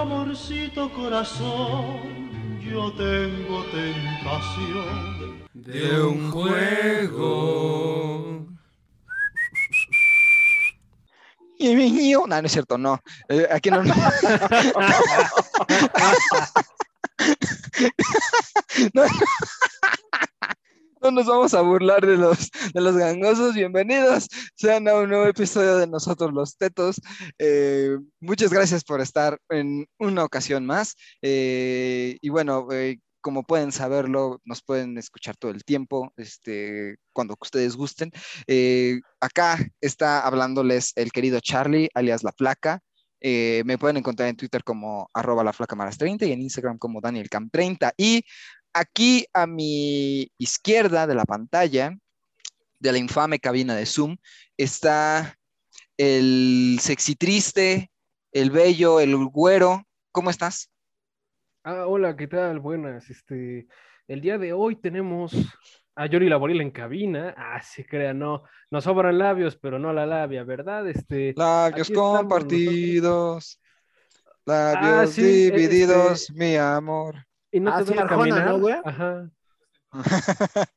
amorcito corazón, yo tengo tentación de un juego. Y mi niño, no, no es cierto, no. Eh, aquí no. no, no nos vamos a burlar de los, de los gangosos. Bienvenidos sean a un nuevo episodio de Nosotros los Tetos. Eh, muchas gracias por estar en una ocasión más. Eh, y bueno, eh, como pueden saberlo, nos pueden escuchar todo el tiempo, este, cuando ustedes gusten. acá está hablándoles el querido Charlie, alias La Flaca. me pueden encontrar en Twitter como arroba la flaca maras 30 y en Instagram como danielcam30. Y Aquí a mi izquierda de la pantalla, de la infame cabina de Zoom, está el sexy triste, el bello, el güero. ¿Cómo estás? Ah, hola, ¿qué tal? Buenas. Este, el día de hoy tenemos a Yori Laboril en cabina. Ah, sí, crean, no, nos sobran labios, pero no la labia, ¿verdad? Este, labios compartidos, labios ah, divididos, este mi amor. Y no ah, te sí, Arjona, ¿no, güey? Ajá.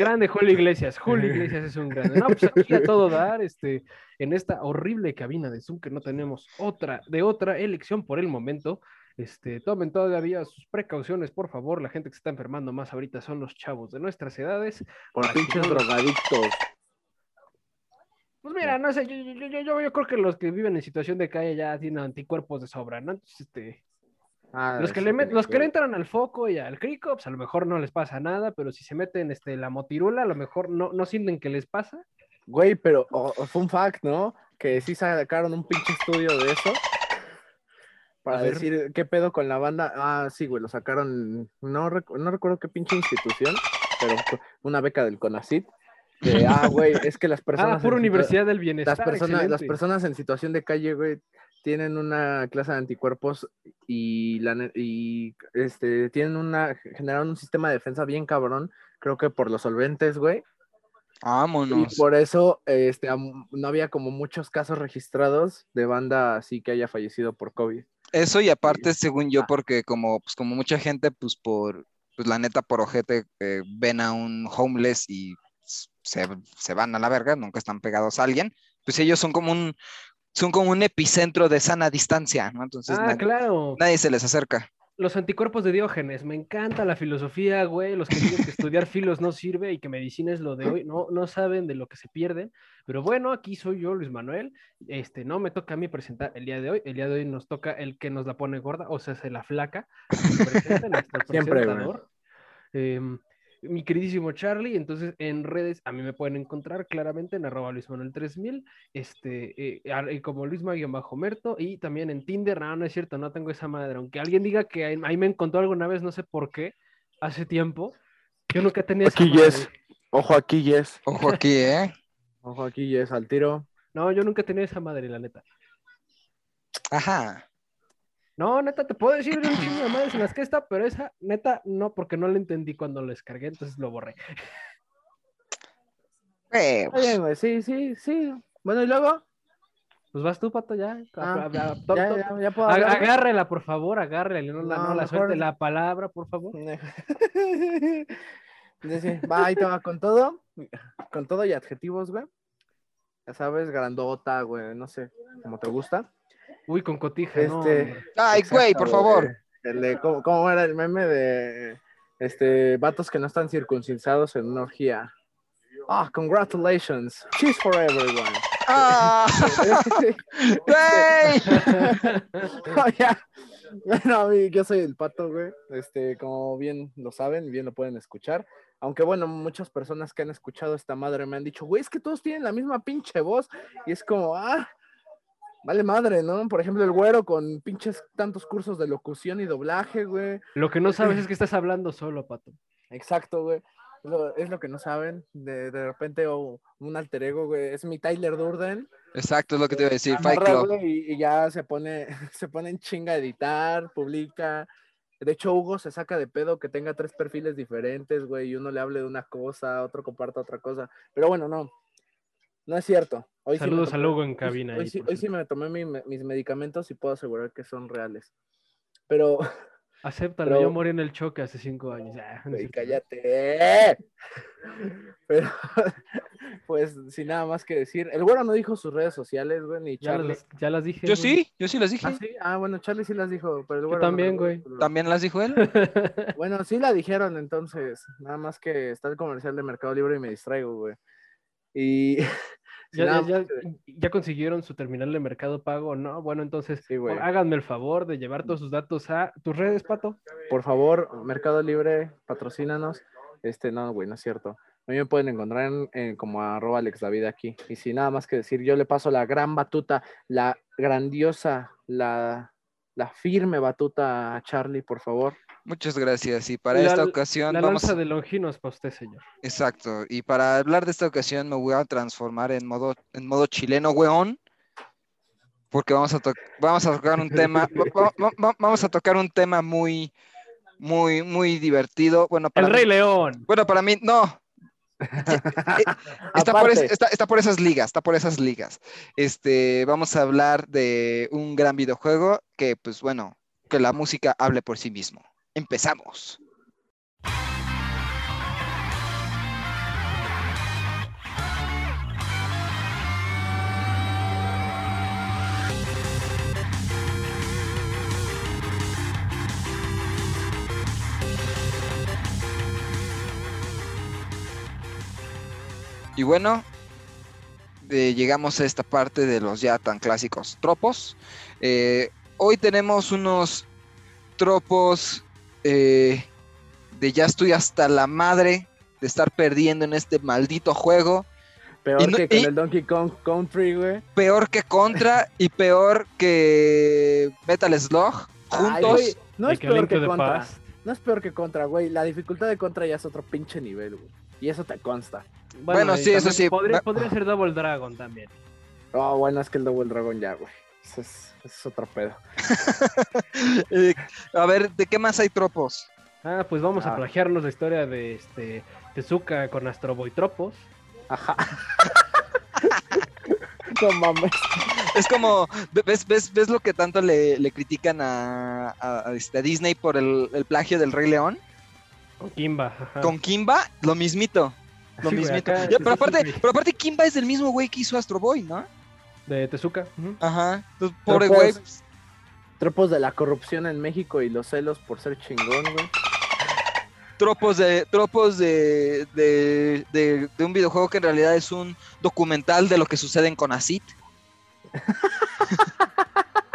grande Julio Iglesias, Julio Iglesias es un grande. No, pues aquí a todo dar, este, en esta horrible cabina de Zoom que no tenemos otra, de otra elección por el momento. Este, tomen todavía sus precauciones, por favor. La gente que se está enfermando más ahorita son los chavos de nuestras edades. Por pinches drogadictos. Pues mira, no sé, yo, yo, yo, yo, creo que los que viven en situación de calle ya tienen anticuerpos de sobra, ¿no? Entonces, este, Ah, los que, le los que le entran al foco y al crico, pues a lo mejor no les pasa nada, pero si se meten este, la motirula, a lo mejor no, no sienten que les pasa. Güey, pero fue un fact, ¿no? Que sí sacaron un pinche estudio de eso. Para decir qué pedo con la banda. Ah, sí, güey, lo sacaron. No, no recuerdo qué pinche institución, pero una beca del CONACIT. ah, güey, es que las personas. Ah, pura Universidad del Bienestar. Las personas, las personas en situación de calle, güey, tienen una clase de anticuerpos y, la, y este, tienen una, generaron un sistema de defensa bien cabrón, creo que por los solventes, güey. Vámonos. Y por eso este, no había como muchos casos registrados de banda así que haya fallecido por COVID. Eso y aparte, según yo, porque como, pues, como mucha gente, pues por, pues la neta, por ojete, eh, ven a un homeless y se, se, van a la verga, nunca están pegados a alguien, pues ellos son como un, son como un epicentro de sana distancia, ¿no? Entonces ah, claro. nadie se les acerca. Los anticuerpos de Diógenes, me encanta la filosofía, güey, los que dicen que estudiar filos no sirve y que medicina es lo de hoy, no, no saben de lo que se pierden, pero bueno, aquí soy yo, Luis Manuel, este, no me toca a mí presentar el día de hoy, el día de hoy nos toca el que nos la pone gorda, o sea, se la flaca, Siempre, mi queridísimo Charlie. Entonces, en redes a mí me pueden encontrar claramente en arroba Luis Manuel 3000, este, eh, como Luis bajo merto y también en Tinder. No, no es cierto, no tengo esa madre. Aunque alguien diga que ahí, me encontró alguna vez, no sé por qué, hace tiempo. Yo nunca tenía aquí yes. Ojo aquí, yes. Ojo aquí, ¿eh? Ojo aquí, yes, al tiro. No, yo nunca tenía esa madre, la neta. Ajá. No, neta, te puedo decir de un chingo de madres en las que está, pero esa, neta, no, porque no la entendí cuando lo descargué, entonces lo borré. Eh, güey, sí, sí, sí. Bueno, ¿y luego? Pues vas tú, Pato, ya. Ah, ya, ya, puedo Agárrela, por favor, agárrela. No, la, no, la suelte la palabra, por favor. va, ahí te va con todo. Con todo y adjetivos, güey. Ya sabes, grandota, güey, no sé, como te gusta. Uy, con cotija. Este, Ay, güey, por favor. ¿cómo, era el meme de este, vatos que no están circuncidados en una orgía? Ah, congratulations. Cheese for everyone. Ah, güey. Bueno, yo soy el pato, güey. Este, como bien lo saben, bien lo pueden escuchar. Aunque bueno, muchas personas que han escuchado esta madre me han dicho, güey, es que todos tienen la misma pinche voz. Y es como, ah, vale madre, ¿no? Por ejemplo, el güero con pinches tantos cursos de locución y doblaje, güey. Lo que no sabes es que estás hablando solo, pato. Exacto, güey. es lo que no saben. De, de repente, o un alter ego, güey. Es mi Tyler Durden. Exacto, es lo que te iba a decir. Fight Club. y, ya se pone, se pone en chinga a editar, publica. De hecho, Hugo se saca de pedo que tenga tres perfiles diferentes, güey, y uno le hable de una cosa, otro comparta otra cosa. Pero bueno, no. No es cierto. Hoy sí Saludos a Lugo en cabina. Hoy ahí, sí, por hoy sí me tomé mi- mis medicamentos y puedo asegurar que son reales. Pero, Acéptalo, Pero- yo morí en el choque hace cinco años. Ah, no cállate. Pero, pues, sin nada más que decir. El güero no dijo sus redes sociales, güey, ni Ya Charlie. las, ya las dije. Yo güey. sí, yo sí las dije. Ah, sí. Ah, bueno, Charlie sí las dijo, pero el Yo güero también, güey. pero- También las dijo él. Bueno, sí la dijeron entonces. Nada más que está el comercial de Mercado Libre y me distraigo, güey. Y. ¿Ya, ya, ya consiguieron su terminal de mercado pago? No, bueno, entonces Sí, háganme el favor de llevar todos sus datos a tus redes, Pato. Por favor, Mercado Libre, patrocínanos. Este, no, güey, no es cierto. A mí me pueden encontrar en, en como arroba Alex David aquí. Y sin nada más que decir, yo le paso la gran batuta, la grandiosa, la, la firme batuta a Charlie, por favor. Muchas gracias. Y para La- esta ocasión La vamos lanza de Longinos para usted, señor. Exacto. Y para hablar de esta ocasión me voy a transformar en modo, en modo chileno, weón. Porque vamos a, to- vamos a tocar un tema, va- va- va- vamos a tocar un tema muy, muy, muy divertido. Bueno, para El mí- Rey León. bueno, para mí, no. Está por, es- Aparte, está- está por esas ligas, está por esas ligas. Este, vamos a hablar de un gran videojuego que, pues bueno, que la música hable por sí mismo. Empezamos. Y bueno, llegamos a esta parte de los ya tan clásicos tropos. Eh, hoy tenemos unos tropos eh, de ya estoy hasta la madre de estar perdiendo en este maldito juego. peor y no- que con y- el Donkey Kong Country, güey. Peor que Contra y peor que Metal Slug juntos. no es peor que contra. No es peor que contra, güey. La dificultad de contra ya es otro pinche nivel, güey. Y eso te consta. Bueno, sí, eso sí. Podría ser Double Dragon también. Oh, bueno, es que el Double Dragon ya, güey. Eso es, es otro pedo. Eh, a ver, ¿de qué más hay tropos? Ah, pues vamos Ah. a plagiarnos la historia de este Tezuka con Astro Boy Tropos. Ajá. no mames. Es como, ¿ves, ves, ves lo que tanto le, le critican a, a- a este, a Disney por el, el plagio del Rey León? Con Kimba. ajá. Con Kimba, lo mismito. Lo Sí, acá pero, aparte, pero aparte, Kimba es del mismo güey que hizo Astro Boy, ¿no? De Tezuka. Ajá. Entonces, pobre güey. pues, Tropos de la corrupción en México y los celos por ser chingón, güey. Tropos de, tropos de, de, de, de un videojuego que en realidad es un documental de lo que sucede en Conacit.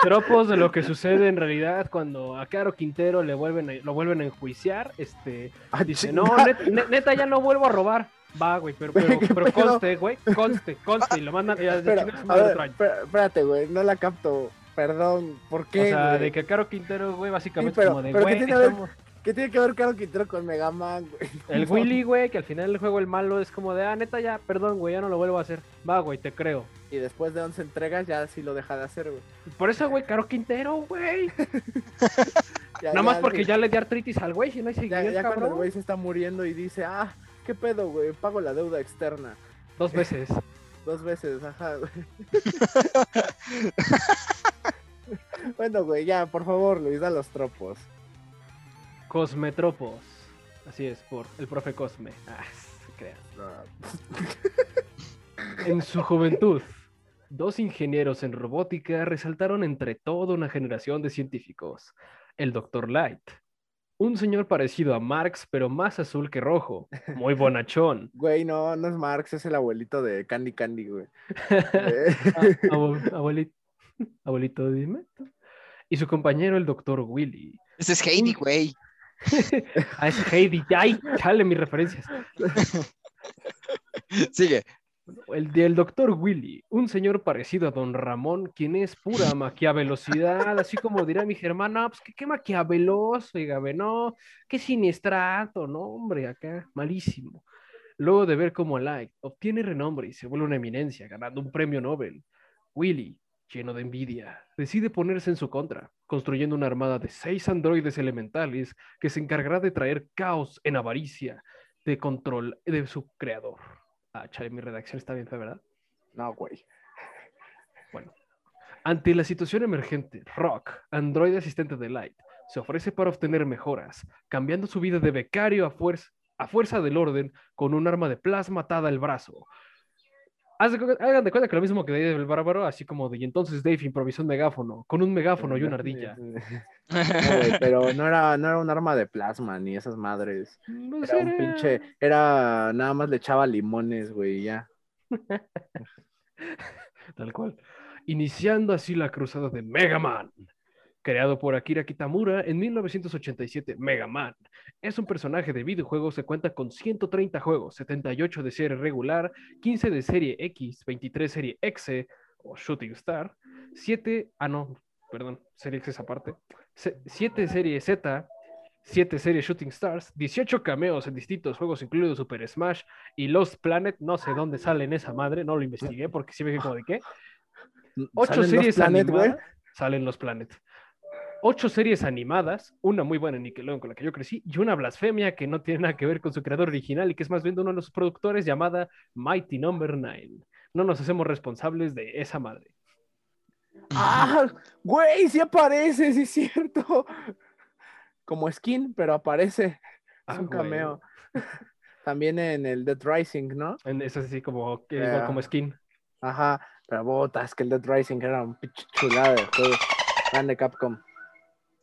Tropos de lo que sucede en realidad cuando a Caro Quintero le vuelven a- lo vuelven a enjuiciar. Este, Ah, dice, no, net- net- neta, ya no vuelvo a robar. Va, güey, pero, pero, Güey, ¿qué pero conste, güey, conste, conste. Y lo mandan. ya, Espera, a ver, espérate, güey. No la capto. Perdón. ¿Por qué? O sea, de que Caro Quintero, güey, básicamente Sí, pero- como de, pero. ¿Qué tiene que ver Caro Quintero con Mega Man, güey? El. Willy, güey, que al final del juego el malo es como de, ah, neta, ya, perdón, güey, ya no lo vuelvo a hacer. Va, güey, te creo. Y después de 11 entregas ya sí lo deja de hacer, güey. Por eso, güey, Caro Quintero, güey. Ya- Nada más porque ya le di artritis al güey, si no hay Ya, ya cuando el güey se está muriendo y dice, ah, ¿qué pedo, güey? Pago la deuda externa. Dos veces. Dos veces, ajá, güey. bueno, güey, ya, por favor, Luis, da los tropos. Cosmetropos. Así es, por el profe Cosme. Ah, se crea. En su juventud, dos ingenieros en robótica resaltaron entre toda una generación de científicos. El Dr. Light, un señor parecido a Marx, pero más azul que rojo, muy bonachón. Güey, no, no es Marx, es el abuelito de Candy Candy, güey. Abu- abuelito, abuelito, dime. Y su compañero, el Dr. Willy. Ese es Heidi, güey. Ah, es Heidi. Ay, chale mis referencias. Sigue. El del doctor Willy, un señor parecido a don Ramón, quien es pura maquiavelosidad, así como dirá mi germana, pues que qué maquiaveloso, dígame, no, qué siniestrato, no, hombre, acá, malísimo. Luego de ver cómo Light obtiene renombre y se vuelve una eminencia, ganando un premio Nobel, Willy, lleno de envidia, decide ponerse en su contra, construyendo una armada de seis androides elementales que se encargará de traer caos en avaricia de control de su creador. Ah, chale, mi redacción está bien fea, ¿verdad? No, güey. Ante la situación emergente, Rock, androide asistente de Light, se ofrece para obtener mejoras, cambiando su vida de becario a fuerza, a fuerza del orden con un arma de plasma atada al brazo. Hagan de cuenta que lo mismo que Dave el Bárbaro, así como de y entonces Dave improvisó un megáfono, con un megáfono y una ardilla. Pero no era, no era un arma de plasma ni esas madres. Pues Era un pinche, era, nada más le echaba limones, güey, y ya. Tal cual. Iniciando así la cruzada de Mega Man. Creado por Akira Kitamura en 1987, Mega Man es un personaje de videojuegos que cuenta con 130 juegos, 78 de serie regular, 15 de serie X, 23 serie X o Shooting Star, 7, ah no, perdón, serie X es aparte, 7 serie Z, 7 serie Shooting Stars, 18 cameos en distintos juegos, incluido Super Smash y Lost Planet, no sé dónde sale en esa madre, no lo investigué porque sí me quedé como de qué. Ocho ¿Salen los series Planet, animadas. Salen los Planet. Ocho series animadas, una muy buena en Nickelodeon con la que yo crecí, y una blasfemia que no tiene nada que ver con su creador original y que es más bien de uno de los productores llamada Mighty Number 9. No nos hacemos responsables de esa madre. ¡Ah! Güey, sí aparece, sí es cierto. Como skin, pero aparece. Es Ah, un güey. cameo. También en el Dead Rising, ¿no? En- Es así como, que- Yeah. igual como skin. Ajá, pero botas, que el Dead Rising era un pinche chulada de juego. Grande Capcom.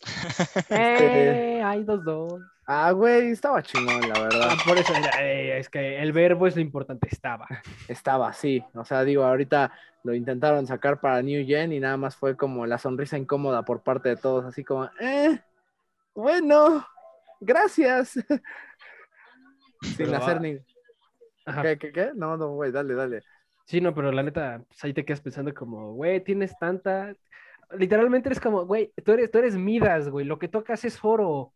Este- Eh, hay dos, dos. Ah, güey, estaba chingón, la verdad. Ah, por eso, eh, es que el verbo es lo importante, estaba. Estaba así. O sea, digo, ahorita lo intentaron sacar para New Gen y nada más fue como la sonrisa incómoda por parte de todos, así como, eh, bueno, gracias. Sin hacer ah, ni. Ajá. ¿Qué, qué, qué? No, no, güey, dale, dale. Sí, no, pero la neta, pues ahí te quedas pensando como, güey, tienes tanta... Literalmente eres como, güey, tú eres, tú eres Midas, güey, lo que tocas es oro.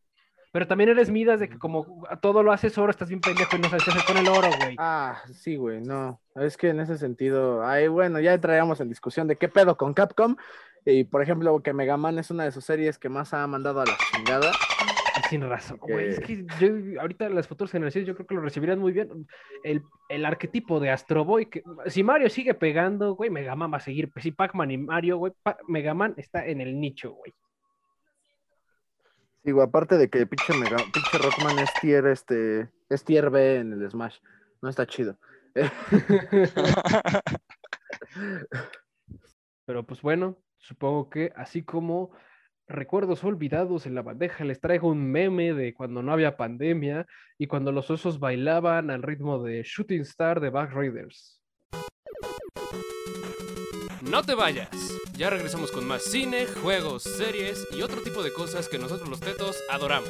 Pero también eres Midas de que como todo lo haces oro, estás bien pendejo y no sabes qué hacer con el oro, güey. Ah, sí, güey, no. Es que en ese sentido, ay, bueno, ya entraríamos en discusión de qué pedo con Capcom. Y por ejemplo, que Mega Man es una de sus series que más ha mandado a la chingada. Sin razón, güey. Es que- yo, ahorita las futuras generaciones yo creo que lo recibirían muy bien. El, el arquetipo de Astro Boy, que si Mario sigue pegando, güey, Mega Man va a seguir. Si Pac-Man y Mario, güey, Pa- Mega Man está en el nicho, güey. Sí, güey, aparte de que pinche, Mega, pinche Rockman es tier, este, es tier B en el Smash. No está chido. Pero pues bueno, supongo que así como recuerdos olvidados en la bandeja, les traigo un meme de cuando no había pandemia y cuando los osos bailaban al ritmo de Shooting Star de Back Raiders. No te vayas. Ya regresamos con más cine, juegos, series y otro tipo de cosas que nosotros los tetos adoramos.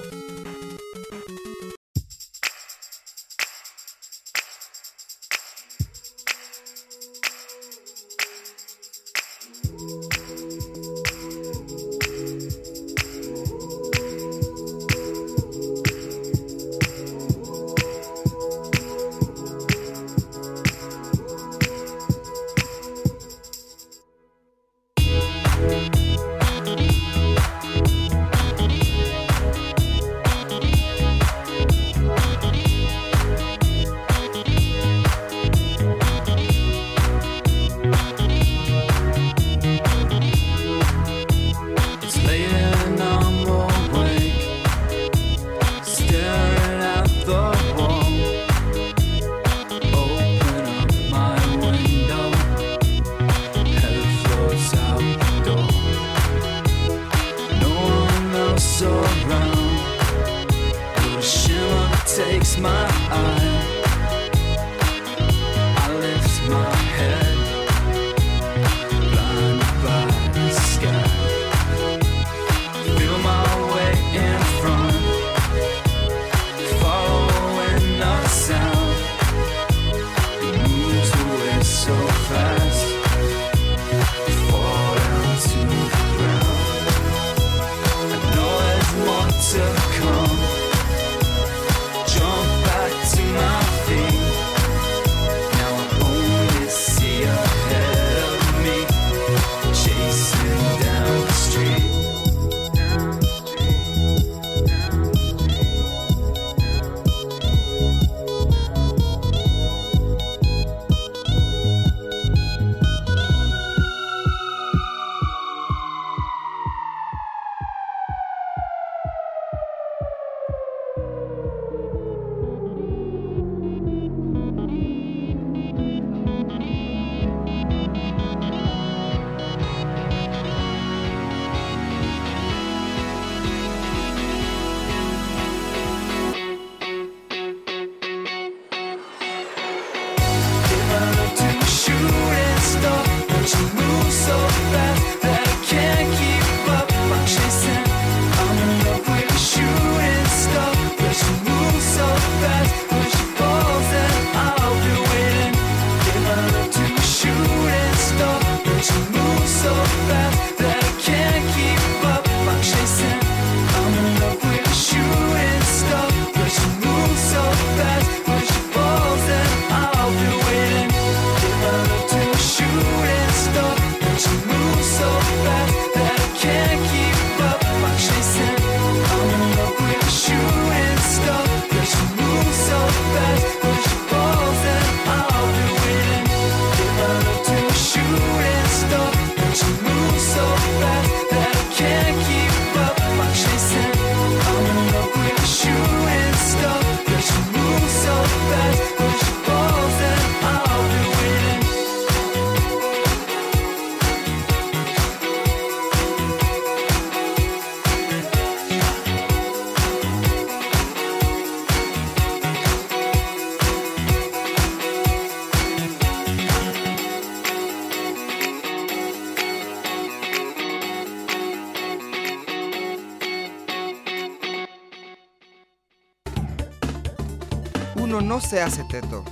Se hace teto,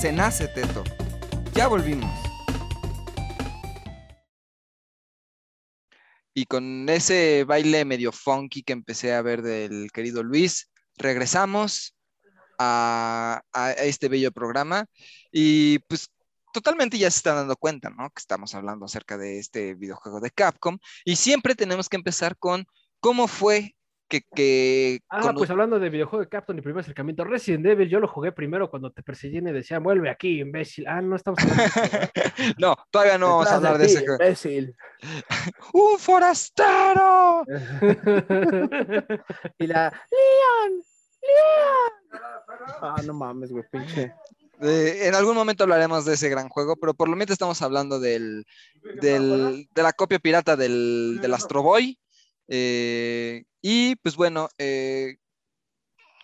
se nace teto. Ya volvimos. Y con ese baile medio funky que empecé a ver del querido Luis, regresamos a, a este bello programa. Y pues totalmente ya se están dando cuenta, ¿no? Que estamos hablando acerca de este videojuego de Capcom. Y siempre tenemos que empezar con cómo fue que... que Ah, pues hablando de videojuego de Capcom y primer acercamiento, Resident Evil, yo lo jugué primero cuando te perseguían y decían, vuelve aquí, imbécil. Ah, no estamos hablando de eso. No, todavía no vamos a hablar de juego. imbécil. ¡Un forastero! Y la Leon, Leon. Ah, no mames, güey, pinche. Eh, en algún momento hablaremos de ese gran juego, pero por lo menos estamos hablando del, del- de la copia pirata del, del Astro Boy. Eh, y pues bueno, eh,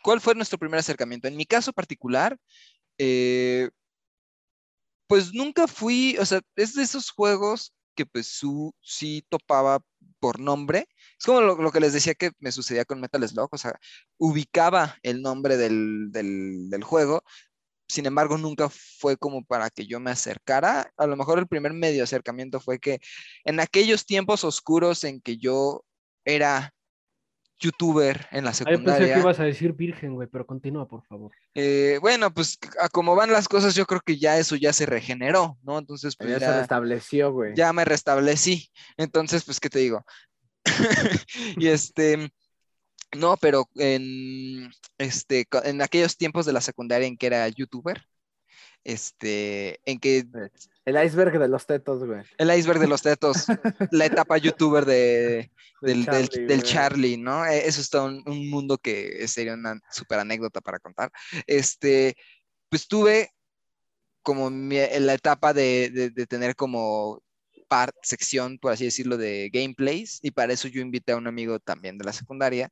¿cuál fue nuestro primer acercamiento? En mi caso particular, eh, pues nunca fui, o sea, es de esos juegos que pues su, sí topaba por nombre. Es como lo, lo que les decía que me sucedía con Metal Slug, o sea, ubicaba el nombre del, del- del juego, sin embargo, nunca fue como para que yo me acercara. A lo mejor el primer medio acercamiento fue que en aquellos tiempos oscuros en que yo era youtuber en la Ah, yo pensé que secundaria, ibas a decir virgen, güey, pero continúa, por favor. eh, bueno, pues a como van las cosas, yo creo que ya eso ya se regeneró, ¿no? Entonces, pues Ya se ya, restableció, güey. ya me restablecí. Entonces, pues, ¿qué te digo? y este, no, pero en, este, en aquellos tiempos de la secundaria en que era youtuber, este, en que El iceberg de los tetos, güey. el iceberg de los tetos, la etapa youtuber de, del, Charlie, del güey. Charlie, ¿no? Eh, Eso es todo un, un mundo que sería una súper anécdota para contar. Este, pues tuve como mi- en la etapa de, de- de tener como part, sección, por así decirlo, de gameplays, y para eso yo invité a un amigo también de la secundaria,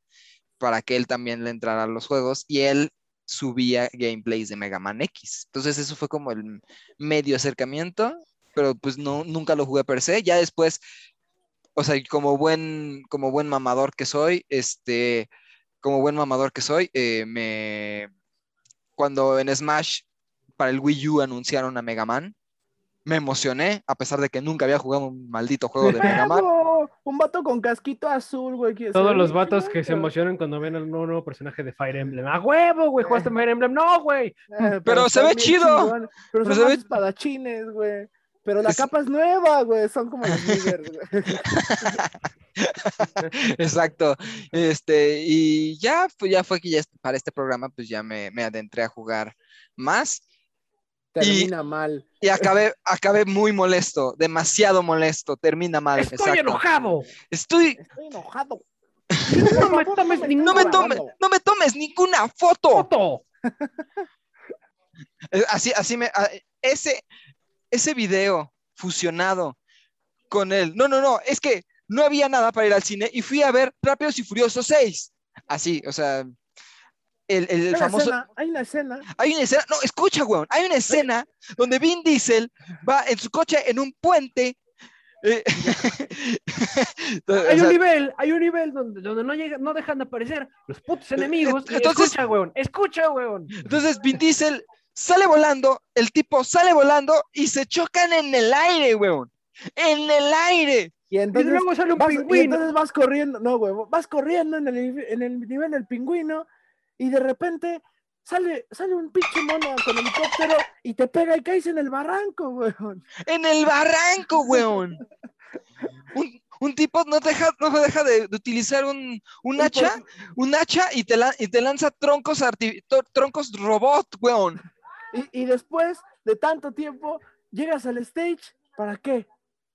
para que él también le entrara a los juegos, y él subía gameplays de Mega Man X. Entonces eso fue como el medio acercamiento, pero pues no, nunca lo jugué per se. Ya después, o sea, como buen, como buen mamador que soy, este, como buen mamador que soy, eh, me, cuando en Smash para el Wii U anunciaron a Mega Man, me emocioné, a pesar de que nunca había jugado un maldito juego de Mega Man. Un vato con casquito azul, güey. Todos los vatos que se emocionan cuando ven al nuevo, nuevo personaje de Fire Emblem. ¡A huevo, güey! ¿Jugaste Fire Emblem? ¡No, güey! Eh, Pero se ve chido. Pero Pero son se ve- espadachines, güey. Pero la Es- capa es nueva, güey. Son como los niggers, güey. Exacto. Este, y ya, pues ya fue que ya para este programa, pues ya me, me adentré a jugar más. Termina mal. Y acabé, acabé muy molesto, demasiado molesto, termina mal. ¡Estoy exacto. enojado! Estoy, Estoy enojado. No me tomes ningún no me, tomes, no me tomes ninguna foto. foto. Eh, Así, así me, ese, ese video fusionado con el, no, no, no, es que no había nada para ir al cine y fui a ver Rápidos y Furiosos 6. Así, o sea, el, el Hay una famoso, escena, hay una escena. hay una escena, no, escucha, weón, hay una escena donde Vin Diesel va en su coche en un puente. eh, Hay sea, un nivel, hay un nivel donde, donde no, llega, no dejan de aparecer los putos enemigos. y Entonces- escucha, weón, escucha, weón. Entonces Vin Diesel sale volando, el tipo sale volando y se chocan en el aire, weón. En el aire. Y Y entonces, luego sale un vas, y entonces vas corriendo, no, güey, vas corriendo en el, en el nivel del pingüino y de repente sale, sale un pinche mono con helicóptero y te pega y caes en el barranco, güey. En el barranco, weón. Un, un tipo no deja, no deja de, de utilizar un, un hacha, un hacha y te, la- y te lanza troncos, arti- to- troncos robot, weón. Y, y después de tanto tiempo, llegas al stage, ¿para qué?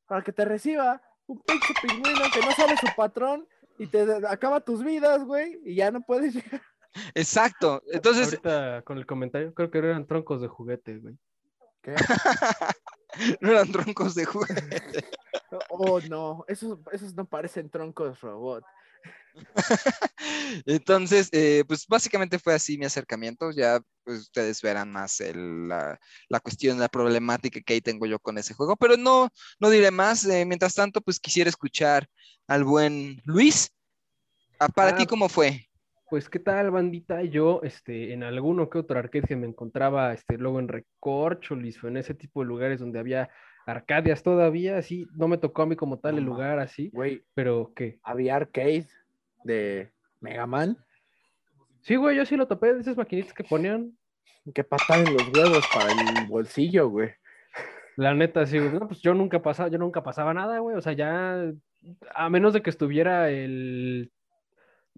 Para que te reciba un pinche pingüino que no sabe su patrón y te acaba tus vidas, güey, y ya no puedes llegar. Exacto. Entonces, Ahorita con el comentario, creo que eran troncos de juguete, güey. ¿Qué? no eran troncos de juguete. Oh, no, esos, esos no parecen troncos robot. Entonces, eh, pues básicamente fue así mi acercamiento. Ya pues ustedes verán más el- la, la cuestión, la problemática que ahí tengo yo con ese juego. Pero no, no diré más. Eh, mientras tanto, pues quisiera escuchar al buen Luis. Ah, Para Ah, ti, ¿cómo fue? Pues, ¿qué tal, bandita? Yo, este, en alguno que otro arcade que me encontraba, este, luego en Recorcholis o en ese tipo de lugares donde había arcadias todavía, así, no me tocó a mí como tal el lugar así, Güey, pero ¿qué? había arcade de Mega Man. Sí, güey, yo sí lo topé de esas maquinitas que ponían, Que pataban los huevos para el bolsillo, güey. la neta, sí, güey, no, pues yo nunca pasaba, yo nunca pasaba nada, güey, o sea, ya, a menos de que estuviera el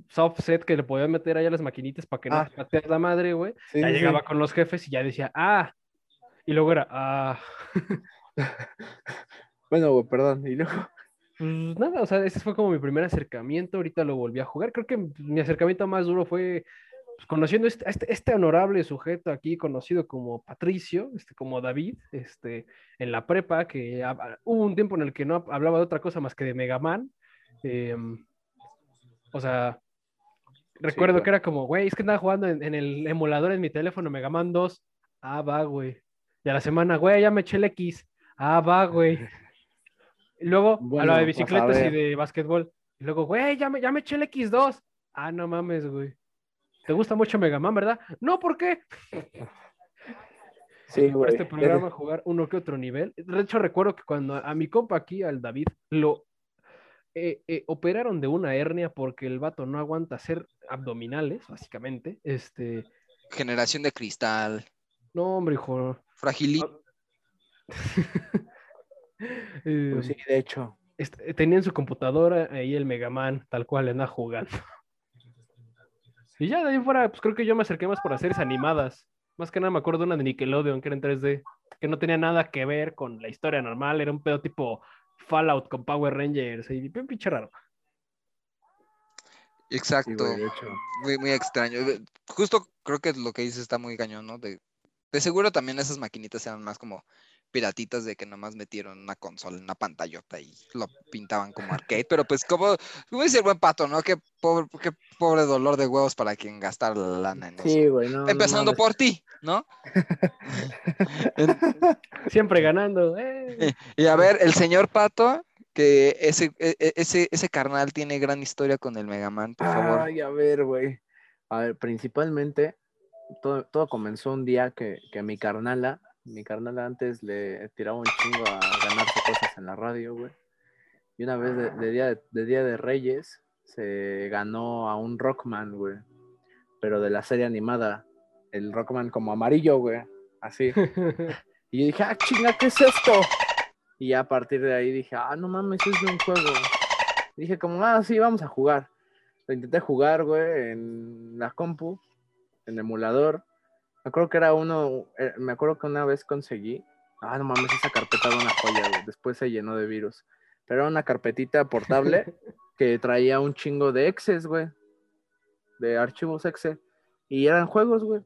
soft set que le podía meter allá a las maquinitas para que no Ah. te pateas la madre, güey, Sí, ya sí, llegaba con los jefes y ya decía, ah, y luego era, ah, Bueno, güey, perdón. Y luego, Pues nada, o sea, ese fue como mi primer acercamiento, ahorita lo volví a jugar. Creo que mi acercamiento más duro fue pues, conociendo este, este, este honorable sujeto aquí, conocido como Patricio, este, como David, este, en la prepa, que hubo un tiempo en el que no hablaba de otra cosa más que de Mega Man. em, o sea, recuerdo que era como, güey, es que andaba jugando en, en el emulador en mi teléfono Mega Man 2. Ah, va, güey. Y a la semana, güey, ya me eché el X. Ah, va, güey. Y luego Bueno, hablaba de pues, a bicicletas y de básquetbol. Y luego, güey, ya me, ya me eché el X2. Ah, no mames, güey. ¿Te gusta mucho Mega Man, verdad? No, ¿por qué? sí, güey. este programa jugar uno que otro nivel. De hecho, recuerdo que cuando a mi compa aquí, al David, lo eh, eh, operaron de una hernia porque el vato no aguanta hacer abdominales, básicamente. Este, Generación de cristal. no, hombre, hijo. Fragilito. Eh, Pues sí, de hecho. este, tenía en su computadora ahí el Mega Man, tal cual, anda jugando. Y ya de ahí fuera, pues creo que yo me acerqué más por hacer animadas. Más que nada me acuerdo de una de Nickelodeon que era en 3D, que no tenía nada que ver con la historia normal, era un pedo tipo Fallout con Power Rangers y bien pinche raro. Sí, Exacto. güey, muy, muy extraño. Justo creo que lo que dices está muy cañón, ¿no? De, de seguro también esas maquinitas eran más como piratitas de que nomás metieron una consola, una pantallota y lo pintaban como arcade, pero pues como, como dice el buen pato, ¿no? Qué pobre, qué pobre dolor de huevos para quien gastar la lana en eso. Sí, güey, no. no Empezando por ti, ¿no? En- Siempre ganando. eh. y a ver, el señor Pato, que ese, e- e- ese, ese carnal tiene gran historia con el Mega Man, por favor. Ay, a ver, güey. A ver, principalmente, todo, todo comenzó un día que, que mi carnala, mi carnala antes le tiraba un chingo a ganarse cosas en la radio, güey. Y una vez de, de día, de, de Día de Reyes se ganó a un Rockman, güey. Pero de la serie animada. El Rockman como amarillo, güey. Así. Y yo dije, ah, chinga, ¿qué es esto? Y ya a partir de ahí dije, ah, no mames, es de un juego. Dije como, ah, sí, vamos a jugar. Lo intenté jugar, güey, en la compu, en emulador. Me acuerdo que era uno, eh, me acuerdo que una vez conseguí, ah, no mames, esa carpeta era una joya, güey. Después se llenó de virus. Pero era una carpetita portable que traía un chingo de exes, güey. De archivos exe. Y eran juegos, güey.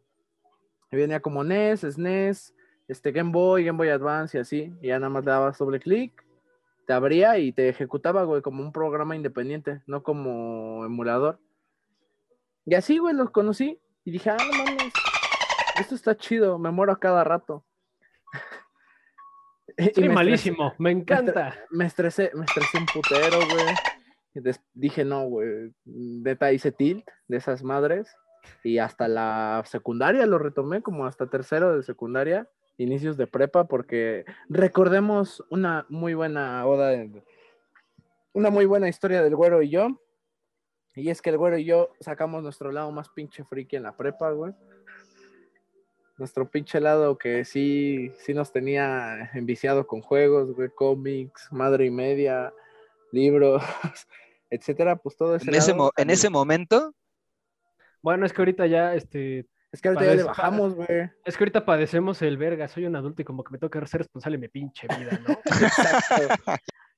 Y venía como NES, SNES, este Game Boy, Game Boy Advance y así. Y ya nada más le dabas doble clic, te abría y te ejecutaba, güey, como un programa independiente, no como emulador. Y así, güey, los conocí. Y dije, ah, no mames, esto está chido, me muero a cada rato. Soy estresé- malísimo, me encanta. me estresé, me estresé un putero, güey. Dije, no, güey. Neta hice tilt de esas madres. Y hasta la secundaria lo retomé, como hasta tercero de secundaria, inicios de prepa, porque recordemos una muy buena oda, una muy buena historia del güero y yo. Y es que el güero y yo sacamos nuestro lado más pinche friki en la prepa, güey. Nuestro pinche lado que sí, sí nos tenía enviciado con juegos, güey, cómics, madre y media, libros, etcétera, pues todo ese En ese, lado mo- en ese momento, Bueno, es que ahorita ya, este, Es que ahorita ya le bajamos, güey. es que ahorita padecemos el verga, soy un adulto y como que me toca ser responsable de mi pinche vida, ¿no? Exacto.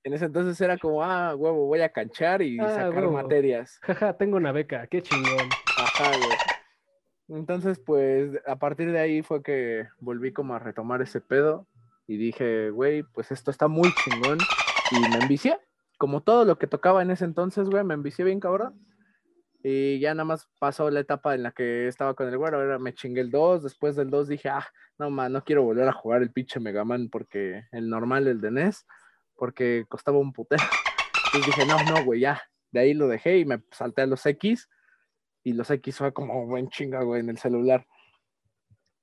En ese entonces era como, ah, huevo, voy a canchar y Ah, sacar huevo. materias. Jaja, tengo una beca, qué chingón. Ajá, güey. Entonces, pues, a partir de ahí fue que volví como a retomar ese pedo y dije, güey, pues esto está muy chingón y me envicié. Como todo lo que tocaba en ese entonces, güey, me envicié bien cabrón. Y ya nada más pasó la etapa en la que estaba con el güero, ahora me chingué el 2, después del 2 dije, ah, no, man, no quiero volver a jugar el pinche Mega Man porque el normal, el de NES, porque costaba un putero. Entonces dije, no, no, güey, ya. De ahí lo dejé y me salté a los X. y los X fue como buen chinga, güey, en el celular.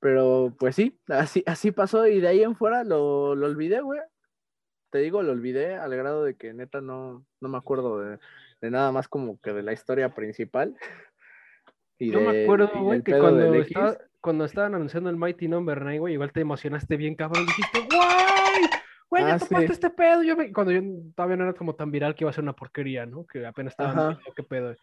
Pero pues sí, así, así pasó y de ahí en fuera lo, lo olvidé, güey. Te digo, lo olvidé al grado de que neta no, no me acuerdo de, de nada más como que de la historia principal. Y Yo me de- acuerdo, y güey, que cuando, estaba- cuando estaban anunciando el Mighty Number 9, güey, igual te emocionaste bien, cabrón. Dijiste, ¡guay! Güey, ya Ah, topaste sí. este pedo. Yo me- Cuando yo todavía no era como tan viral que iba a ser una porquería, ¿no? Que apenas viendo qué pedo.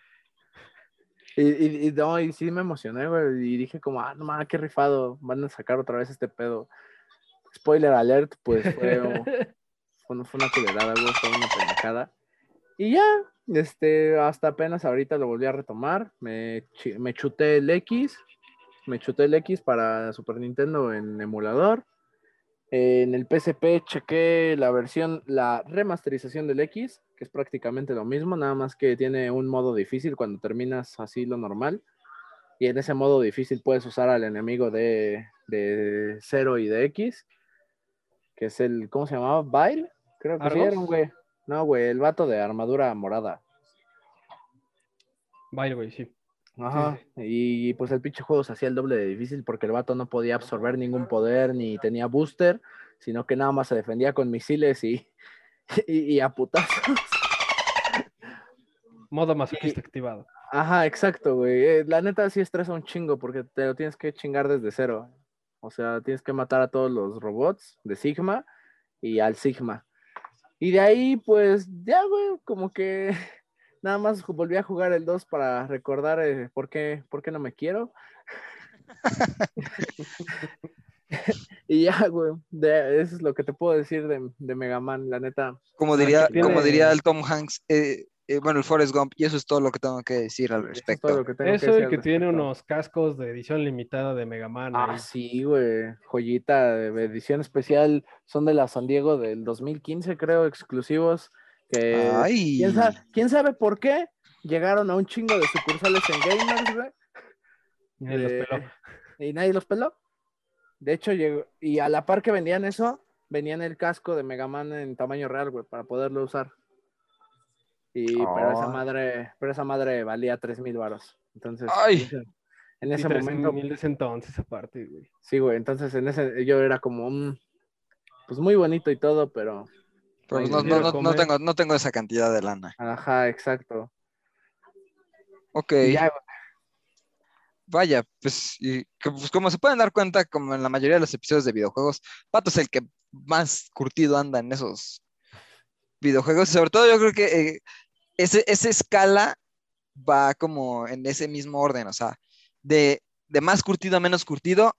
Y, y, y no, y sí me emocioné, güey, y dije como, ah, no mames, qué rifado, van a sacar otra vez este pedo. Spoiler alert, pues fue, oh, fue, una- fue una culerada, güey, fue una pendejada. Y ya, este, hasta apenas ahorita lo volví a retomar, me, me chuté el X, me chuté el X para Super Nintendo en emulador. En el PSP chequé la versión, la remasterización del X, que es prácticamente lo mismo, nada más que tiene un modo difícil cuando terminas así lo normal. Y en ese modo difícil puedes usar al enemigo de, de 0 y de X, que es el, ¿cómo se llamaba? ¿Bile? Creo que sí ¿Argos? era un güey. No, güey, el vato de armadura morada. Vaya, güey, sí. Ajá. Y pues el pinche juego se hacía el doble de difícil porque el vato no podía absorber ningún poder ni tenía booster, sino que nada más se defendía con misiles y, y, y a putazos. Modo masoquista activado. Ajá, exacto, güey. Eh, La neta sí estresa un chingo porque te lo tienes que chingar desde cero. O sea, tienes que matar a todos los robots de Sigma y al Sigma. Y de ahí, pues, ya, güey, como que nada más volví a jugar el 2 para recordar eh, por, qué, por qué no me quiero. y ya, güey, de- eso es lo que te puedo decir de, de Mega Man, la neta. Como diría, que como diría el Tom Hanks, eh, eh, bueno, el Forrest Gump, y eso es todo lo que tengo que decir al Eso es respecto. todo lo que tengo que Eso y tiene unos cascos de edición limitada de Mega Man. Ah, ahí. sí, güey. Joyita de edición especial. Son de la San Diego del 2015, creo, exclusivos. Que Ay, ¿quién, sabe, quién sabe por qué llegaron a un chingo de sucursales en Gamers, güey. Nadie los de- peló. Y nadie los peló. De hecho, llegó, y a la par que vendían eso, venían el casco de Mega Man en tamaño real, güey, para poderlo usar. Y pero esa Oh. madre, pero esa madre valía 3 mil varos. Entonces, Ay. en ese- en ese tres momento, mil entonces, aparte, güey. Sí, güey, entonces en ese yo era como, mm, pues muy bonito y todo, pero, pero no, dinero no- no- no comer. tengo, no tengo esa cantidad de lana. ajá, exacto. Ok, Y ya, güey, vaya, pues, y pues, como se pueden dar cuenta, como en la mayoría de los episodios de videojuegos, Pato es el que más curtido anda en esos videojuegos. Y sobre todo yo creo que eh, ese, esa escala va como en ese mismo orden, o sea, de, de más curtido a menos curtido,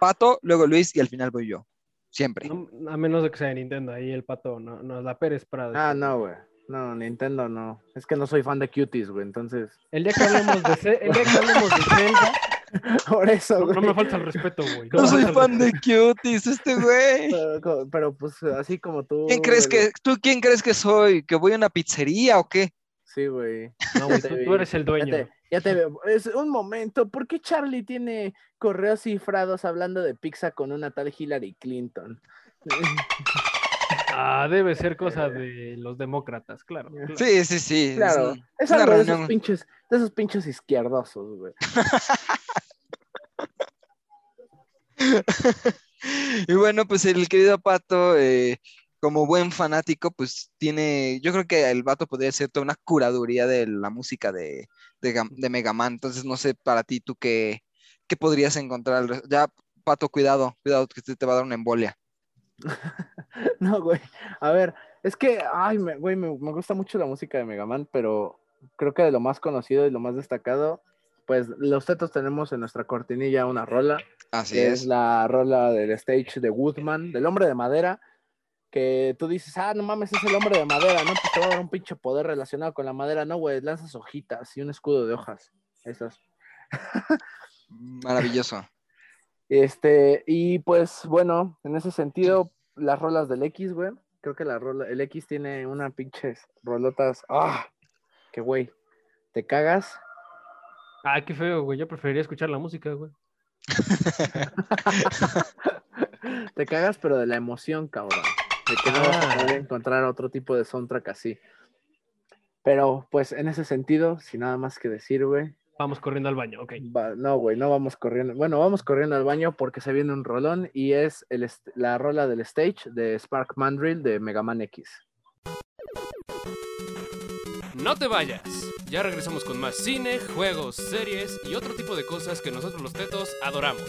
Pato, luego Luis y al final voy yo. Siempre. No, a menos de que sea de Nintendo, ahí el pato no, nos la Pérez para. ah, no, güey, no, Nintendo no, es que no soy fan de cuties, güey, entonces, El día que hablemos de, Ce- el día que hablemos de Zelda, por eso, no, güey. no me falta el respeto, güey. No soy fan de cuties, este güey. Pero, pues así como tú. ¿Quién crees güey, que, tú quién crees que soy? ¿Que voy a una pizzería o qué? Sí, güey. No, güey, Ya tú, eres el Ya dueño. te, ya te veo. Es un momento, ¿por qué Charlie tiene correos cifrados hablando de pizza con una tal Hillary Clinton? Ah, debe ser cosa de los demócratas, claro. claro. Sí, sí, sí. es Claro, un- es algo de esos pinches, de esos pinches izquierdosos, güey. y bueno, pues el querido Pato, eh, como buen fanático, pues tiene, yo creo que el vato podría ser toda una curaduría de la música de, de, de Mega Man. Entonces, no sé para ti, tú qué, qué podrías encontrar. Ya, Pato, cuidado, cuidado, que te, te va a dar una embolia. No, güey. A ver, es que, ay, me- güey, me, me gusta mucho la música de Mega Man, pero creo que de lo más conocido y lo más destacado, pues los tetos tenemos en nuestra cortinilla una rola, Así que es. es la rola del stage de Woodman, del hombre de madera, que tú dices, ah, no mames, es el hombre de madera, ¿no? Pues te va a dar un pinche poder relacionado con la madera, no, güey, lanzas hojitas y un escudo de hojas, esas. Maravilloso. Este, y pues bueno, en ese sentido, las rolas del X, güey, creo que la rola, el X tiene una pinches rolotas, ah, que güey, te cagas. Ah, qué feo, güey. Yo preferiría escuchar la música, güey. te cagas, pero de la emoción, cabrón. De que no vas a Ah. poder encontrar otro tipo de soundtrack así. Pero, pues, en ese sentido, sin nada más que decir, güey, Vamos corriendo al baño, ok. Va- no, güey, no vamos corriendo. Bueno, vamos corriendo al baño porque se viene un rolón y es el la rola del stage de Spark Mandrill de Mega Man X. No te vayas. Ya regresamos con más cine, juegos, series y otro tipo de cosas que nosotros los tetos adoramos.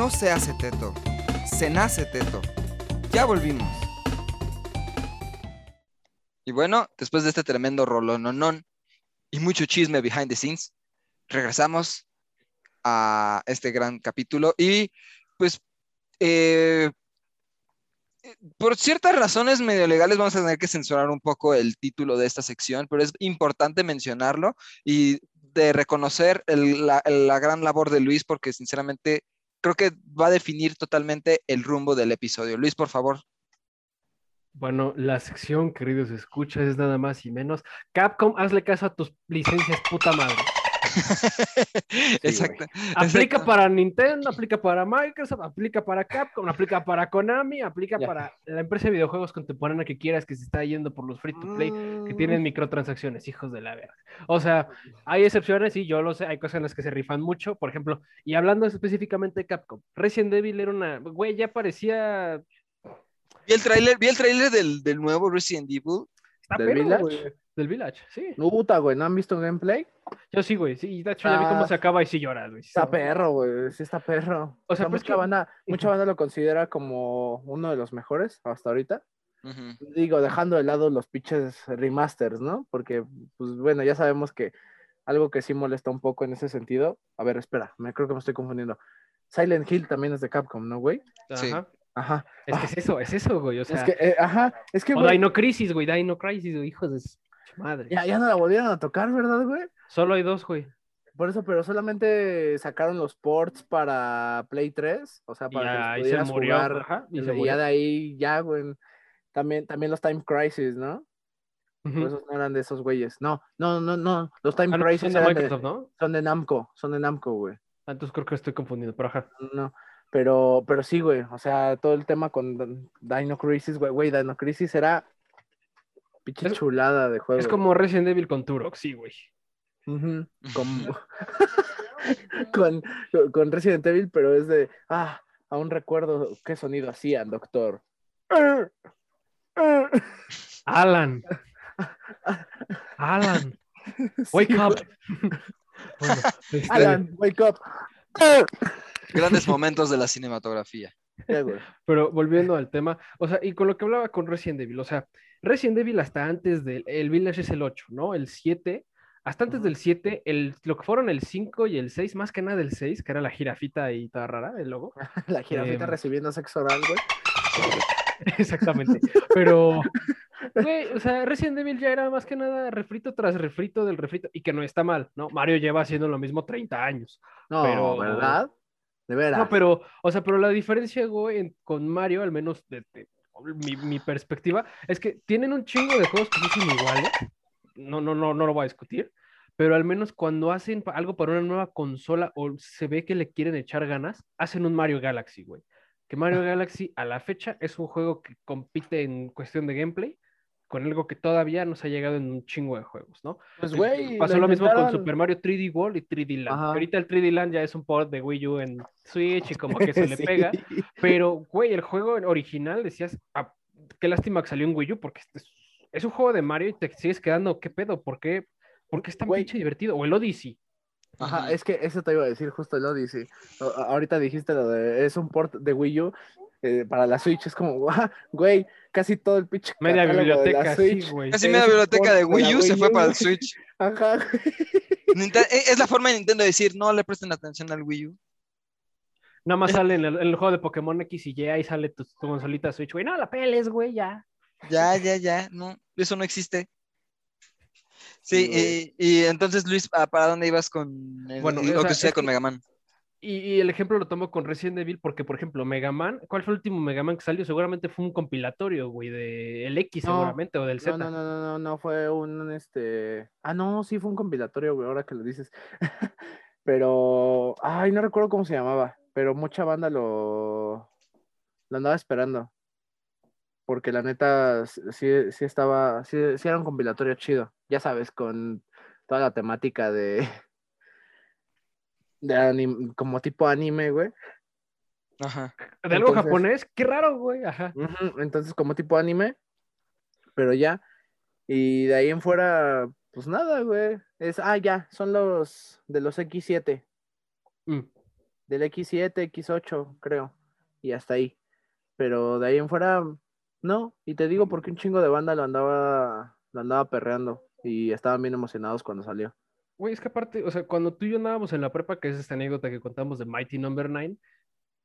No se hace teto, se nace teto. Ya volvimos. Y bueno, después de este tremendo rolononón y mucho chisme behind the scenes, regresamos a este gran capítulo y pues eh, por ciertas razones medio legales vamos a tener que censurar un poco el título de esta sección, pero es importante mencionarlo y de reconocer la, la gran labor de Luis porque sinceramente creo que va a definir totalmente el rumbo del episodio. Luis, por favor. Bueno, la sección, queridos escuchas, es nada más y menos. Capcom, hazle caso a tus licencias, puta madre. Exacto. Aplica Exacto. para Nintendo, aplica para Microsoft, aplica para Capcom, aplica para Konami, aplica Ya. para la empresa de videojuegos contemporánea que quieras que se está yendo por los free to play que Mm, tienen microtransacciones, hijos de la verga. O sea, hay excepciones, sí, yo lo sé, hay cosas en las que se rifan mucho, por ejemplo, y hablando específicamente de Capcom, Resident Evil era una, güey, ya parecía, Vi el tráiler, vi el tráiler del, del nuevo Resident Evil. Está ¿Del Village? güey. Del Village, sí. Puta, güey, ¿no han visto gameplay? Yo sí, güey, sí, de hecho ya vi cómo Ah. se acaba y sí lloras, güey. Está perro, güey, sí está perro. O O sea, sea, pero es mucha, que- banda, mucha banda lo considera como uno de los mejores hasta ahorita. Digo, dejando de lado los pinches remasters, ¿no? Porque, pues bueno, ya sabemos que algo que sí molesta un poco en ese sentido. A ver, espera, me creo que me estoy confundiendo. Silent Hill también es de Capcom, ¿no, güey? Sí. Ajá. Ajá. Es que es eso, es eso, güey. O sea, es que, eh, ajá, es que, o güey, Dino Crisis, güey, Dino Crisis, güey, hijos de madre. ya, ya no la volvieron a tocar, ¿verdad, güey? Solo hay dos, güey. Por eso, pero solamente sacaron los ports para Play 3, o sea, Y para que los ahí se pudieras murió. jugar. ajá, y Y, se ya murió. de ahí, ya, güey. También, también los Time Crisis, ¿no? Ujú. Por esos no eran de esos güeyes. No, no, no, no. Los Time Ah, no, Crisis son de eran de- Microsoft, ¿no? son de Namco, son de Namco, güey. Ah, Entonces creo que estoy confundiendo, pero ajá. No, pero, pero sí, güey. O sea, todo el tema con Dino Crisis, güey, güey, Dino Crisis era pinche Es- chulada de juego. Es como Resident Evil con Turok, sí, güey. Con, con, con Resident Evil, pero es de, ah, aún recuerdo qué sonido hacían, doctor. Alan. Alan. Wake Sí, up. Bueno, este, Alan, wake up. Grandes momentos de la cinematografía. Pero volviendo al tema, o sea, y con lo que hablaba con Resident Evil, o sea, Resident Evil hasta antes del el Village es el 8, ¿no? El 7, hasta antes del 7, el, lo que fueron el 5 y el 6, más que nada el 6, que era la jirafita y toda rara, el logo. La jirafita Em. recibiendo sexo oral, güey. Exactamente. Pero, güey, o sea, Resident Evil ya era más que nada refrito tras refrito del refrito, y que no está mal, ¿no? Mario lleva haciendo lo mismo 30 años. No, Pero- ¿verdad? De veras. No, pero, o sea, pero la diferencia, güey, en- con Mario, al menos de, de- mi, mi perspectiva, es que tienen un chingo de juegos que no son iguales. No, no, no, no lo voy a discutir. Pero al menos cuando hacen algo para una nueva consola o se ve que le quieren echar ganas, hacen un Mario Galaxy, güey. Que Mario Galaxy a la fecha es un juego que compite en cuestión de gameplay con algo que todavía nos ha llegado en un chingo de juegos, ¿no? Pues, güey. Pasó lo mismo con Super Mario 3D World y 3D Land. Ajá. Ahorita el 3D Land ya es un port de Wii U en Switch y como que se le Sí. pega. Pero, güey, el juego original decías, ah, qué lástima que salió en Wii U porque este es, es un juego de Mario y te sigues quedando, ¿qué pedo? ¿Por qué, ¿Por qué es tan Güey. pinche divertido? O el Odyssey. Ajá, es que eso te iba a decir justo el Odyssey. Ahorita dijiste lo de es un port de Wii U eh, para la Switch. Es como, "Guau, güey, casi todo el pinche Media catálogo de la biblioteca, sí, Switch". güey. Casi media biblioteca de Wii U se fue para el. Switch. Ajá. E- es la forma de Nintendo de decir, no le presten atención al Wii U. Nada más sale en el, en el juego de Pokémon X y Y, ahí sale tu, tu consolita Switch, güey. No, la peles, güey, ya. Ya, ya, ya, no, eso no existe. Sí, Sí, y, y entonces Luis, ¿a- ¿para dónde ibas con el- Bueno, lo o sea, que es con que- Mega Man? Y, y el ejemplo lo tomo con Resident Evil porque, por ejemplo, Mega Man, ¿cuál fue el último Mega Man que salió? Seguramente fue un compilatorio, güey, de el X No, seguramente, o del Z. No, no, no, no, no, no, fue un, este... Ah, no, sí fue un compilatorio, güey, ahora que lo dices. pero, ay, no recuerdo cómo se llamaba, pero mucha banda lo, lo andaba esperando. Porque la neta, sí, sí estaba, sí, sí era un compilatorio chido, ya sabes, con toda la temática de, de anim- como tipo anime, güey. Ajá. De algo Entonces- japonés, qué raro, güey, ajá. Entonces, como tipo anime, pero ya. Y de ahí en fuera, pues nada, güey. Es, ah, ya, son los de los X7. Mm. del X7, X8, creo. Y hasta ahí. Pero de ahí en fuera, no. Y te digo porque un chingo de banda lo andaba, lo andaba perreando. Y estaban bien emocionados cuando salió. Güey, es que aparte, o sea, cuando tú y yo andábamos en la prepa, que es esta anécdota que contamos de Mighty Number 9,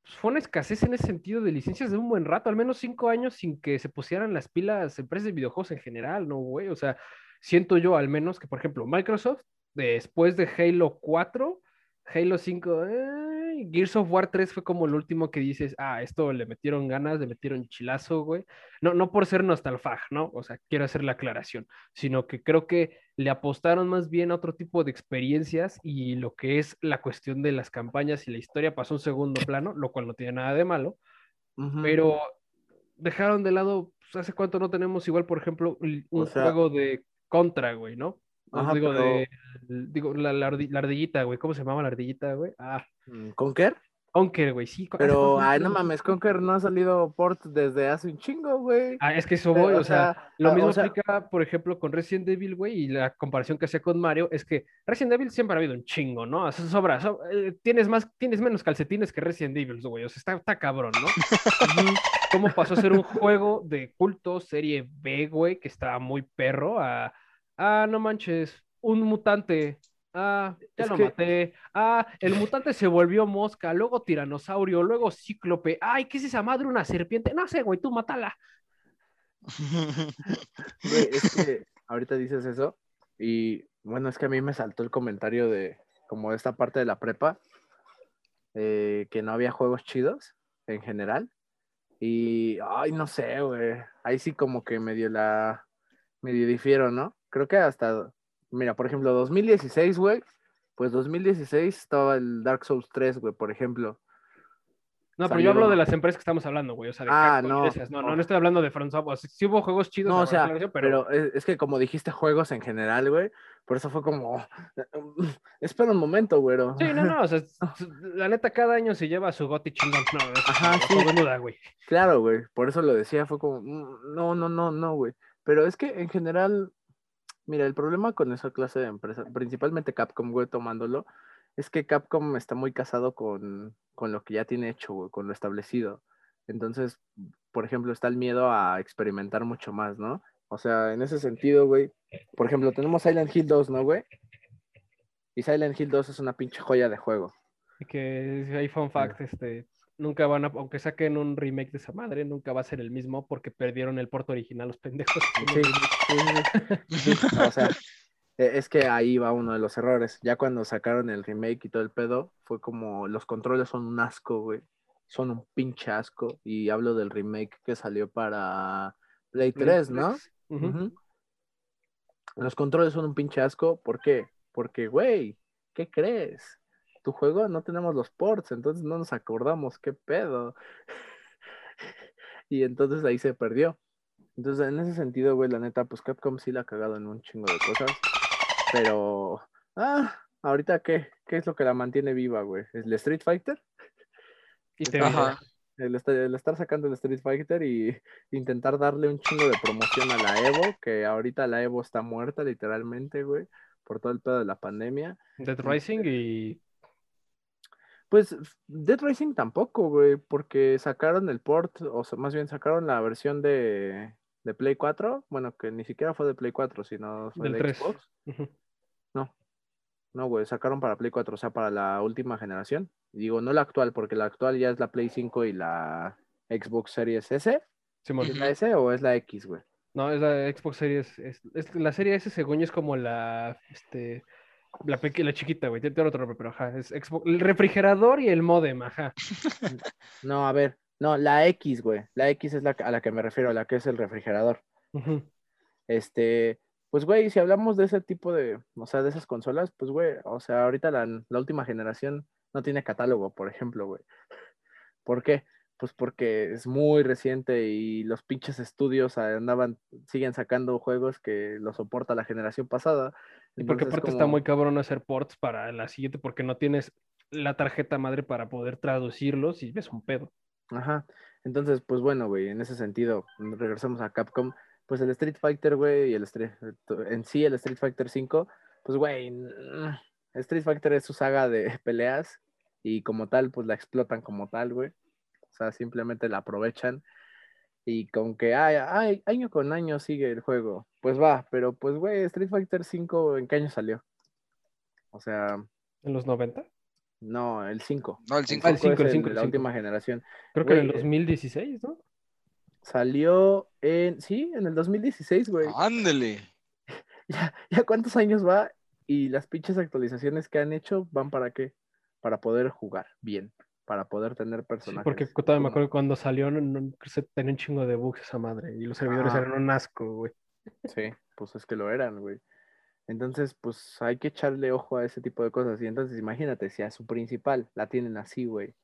pues fue una escasez en ese sentido de licencias de un buen rato, al menos cinco años sin que se pusieran las pilas empresas de videojuegos en general, ¿no, güey? O sea, siento yo al menos que, por ejemplo, Microsoft, después de Halo 4, Halo 5, eh, Gears of War 3 fue como el último que dices, ah, esto le metieron ganas, le metieron chilazo, güey. No, no por ser nostalfag, ¿no? O sea, quiero hacer la aclaración, sino que creo que le apostaron más bien a otro tipo de experiencias y lo que es la cuestión de las campañas y la historia pasó a un segundo plano, lo cual no tiene nada de malo, pero dejaron de lado, pues, ¿hace cuánto no tenemos igual, por ejemplo, un O sea- juego de Contra, güey, ¿no? Ajá, digo, pero- de, digo, la, la ardi- la ardillita, güey, ¿cómo se llamaba la ardillita, güey? Ah, Mm, ¿Conker? Conker, güey, sí. ¿hace Pero, ay, no mames, Conker no ha salido port desde hace un chingo, güey. Ah, es que eso voy, o sea, lo ah, mismo o sea, aplica, por ejemplo, con Resident Evil, güey, y la comparación que hacía con Mario es que Resident Evil siempre ha habido un chingo, ¿no? Sobra, so- eh, tienes más, tienes menos calcetines que Resident Evil, güey, o sea, está, está cabrón, ¿no? ¿Cómo pasó a ser un juego de culto serie B, güey, que estaba muy perro, a, ah, no manches, un mutante, ah, ya Es lo que- maté, ah, el mutante se volvió mosca, luego tiranosaurio, luego cíclope, ay, ¿qué es esa madre? Una serpiente, no sé, güey, tú mátala. Güey, es que ahorita dices eso y bueno, es que a mí me saltó el comentario de como esta parte de la prepa, eh, que no había juegos chidos en general y, ay, no sé, güey, ahí sí como que medio la, medio difiero, ¿no? Creo que hasta, mira, por ejemplo, 2016, güey, pues 2016 estaba el Dark Souls 3, güey, por ejemplo. No, pero yo hablo de las empresas que estamos hablando, güey. O sea, de Ah, no, de esas. No, no, no. estoy hablando de Front Software. Sí hubo juegos chidos. No, o sea, pero, pero es, es que como dijiste juegos en general, güey, por eso fue como, espera un momento, güero. Sí, no, no. O sea, la neta, cada año se lleva su goti chingón. No, Ajá, sí. duda, güey. Claro, güey, por eso lo decía, fue como, "Mm, no, no, no, no, güey. Pero es que en general, mira, el problema con esa clase de empresas, principalmente Capcom, güey, tomándolo, es que Capcom está muy casado con, con lo que ya tiene hecho, güey, con lo establecido. Entonces, por ejemplo, está el miedo a experimentar mucho más, ¿no? O sea, en ese sentido, güey, por ejemplo, tenemos Silent Hill 2, ¿no, güey? Y Silent Hill 2 es una pinche joya de juego. Y que hay fun fact, este. Nunca van a, aunque saquen un remake de esa madre, nunca va a ser el mismo porque perdieron el porto original los pendejos. Sí, sí, sí. O sea, e- es que ahí va uno de los errores. Ya cuando sacaron el remake y todo el pedo, fue como los controles son un asco, güey. Son un pinche asco. Y hablo del remake que salió para Play 3, ¿no? Los controles son un pinche asco. ¿Por qué? Porque, güey, ¿qué crees? Tu juego no tenemos los ports, entonces no nos acordamos qué pedo. y entonces ahí se perdió. Entonces, en ese sentido, güey, la neta, pues Capcom sí la ha cagado en un chingo de cosas. Pero, ah, ahorita qué, ¿qué es lo que la mantiene viva, güey? ¿Es el Street Fighter? Y te Ajá. El, est- el estar sacando el Street Fighter y intentar darle un chingo de promoción a la Evo, que ahorita la Evo está muerta literalmente, güey, por todo el pedo de la pandemia. Dead Rising y. Pues Dead Racing tampoco, güey, porque sacaron el port, o sea, más bien sacaron la versión de, de Play 4, bueno, que ni siquiera fue de Play 4, sino fue Del de 3. Xbox. Ujú. No, güey, sacaron para Play 4, o sea, para la última generación. Digo, no la actual, porque la actual ya es la Play 5 y la Xbox Series S. ¿Es la S o es la X, güey? No, es la Xbox Series. Es, es- la serie S, según yo, es como la. Este, la, la chiquita, güey. Tiene otro nombre, pero ajá. Es Xbox. El refrigerador y el modem, ajá. No, a ver, no, la X, güey. La X es la a la que me refiero, la que es el refrigerador. Este, pues, güey, si hablamos de ese tipo de, o sea, de esas consolas, pues, güey, o sea, ahorita la, la última generación no tiene catálogo, por ejemplo, güey. ¿Por qué? Pues porque es muy reciente y los pinches estudios andaban, siguen sacando juegos que lo soporta la generación pasada. Y porque Entonces, aparte está muy cabrón hacer ports para la siguiente, porque no tienes la tarjeta madre para poder traducirlos y ves un pedo. Ajá. Entonces, pues bueno, güey, en ese sentido, regresamos a Capcom, pues el Street Fighter, güey, y el Street, en sí el Street Fighter 5, pues güey, Street Fighter es su saga de peleas y como tal, pues la explotan como tal, güey. O sea, simplemente la aprovechan y con que ay, ay, año con año sigue el juego, pues va, pero pues, güey, Street Fighter 5, ¿en qué año salió? O sea, ¿En los 90? no, el 5. No, el El 5. Ah, el 5 cinco, el es cinco, de el la cinco. última generación. Creo que en el Güey, eh, 2016, ¿no? Salió en, sí, en el 2016, güey. Ándele. ¿Ya, ya cuántos años va? Y las pinches actualizaciones que han hecho van para qué? Para poder jugar bien, para poder tener Sí, personajes. porque todavía me acuerdo que cuando salió, no, no- se tenía un chingo de bugs esa madre. Y los servidores eran un asco, güey. Sí, pues es que lo eran, güey. Entonces, pues hay que echarle ojo a ese tipo de cosas. Y entonces, imagínate, si a su principal la tienen así, güey.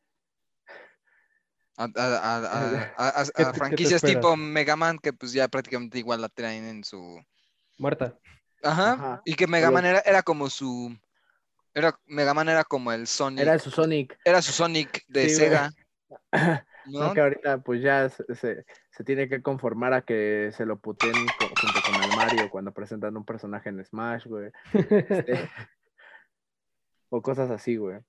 A, a- a- a- a- a- ¿Qué te- a qué te franquicias tipo Mega Man, que pues ya prácticamente igual la traen en su. Muerta. Ajá. Ajá. Y que Mega Pero- Man era, era como su. Era, Mega Man era como el Sonic. Era su Sonic. era su Sonic de Sí. Sega. No, ¿no? que ahorita pues ya se, se- se tiene que conformar a que se lo puteen co- junto con el Mario cuando presentan un personaje en Smash, güey. Este, o cosas así, güey.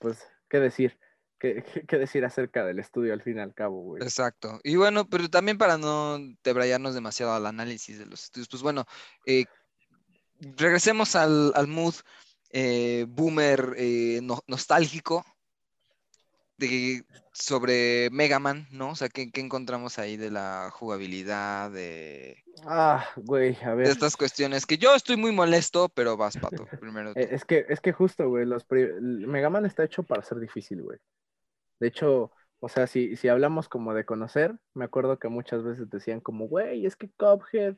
Pues, ¿qué decir? ¿Qué, qué- qué decir acerca del estudio al fin y al cabo, güey? Exacto. Y bueno, pero también para no debrayarnos demasiado al análisis de los estudios, pues bueno, eh, regresemos al, al mood eh, boomer eh, no- nostálgico de, sobre Mega Man, ¿no? O sea, ¿qué, qué encontramos ahí de la jugabilidad, de, Ah, güey, a de ver. estas cuestiones? Que yo estoy muy molesto, pero vas, Pato, primero. tú. Eh, Es que, es que justo, güey, los Mega Man está hecho para ser difícil, güey. De hecho, o sea, si, si hablamos como de conocer, me acuerdo que muchas veces decían como, güey, es que Cuphead,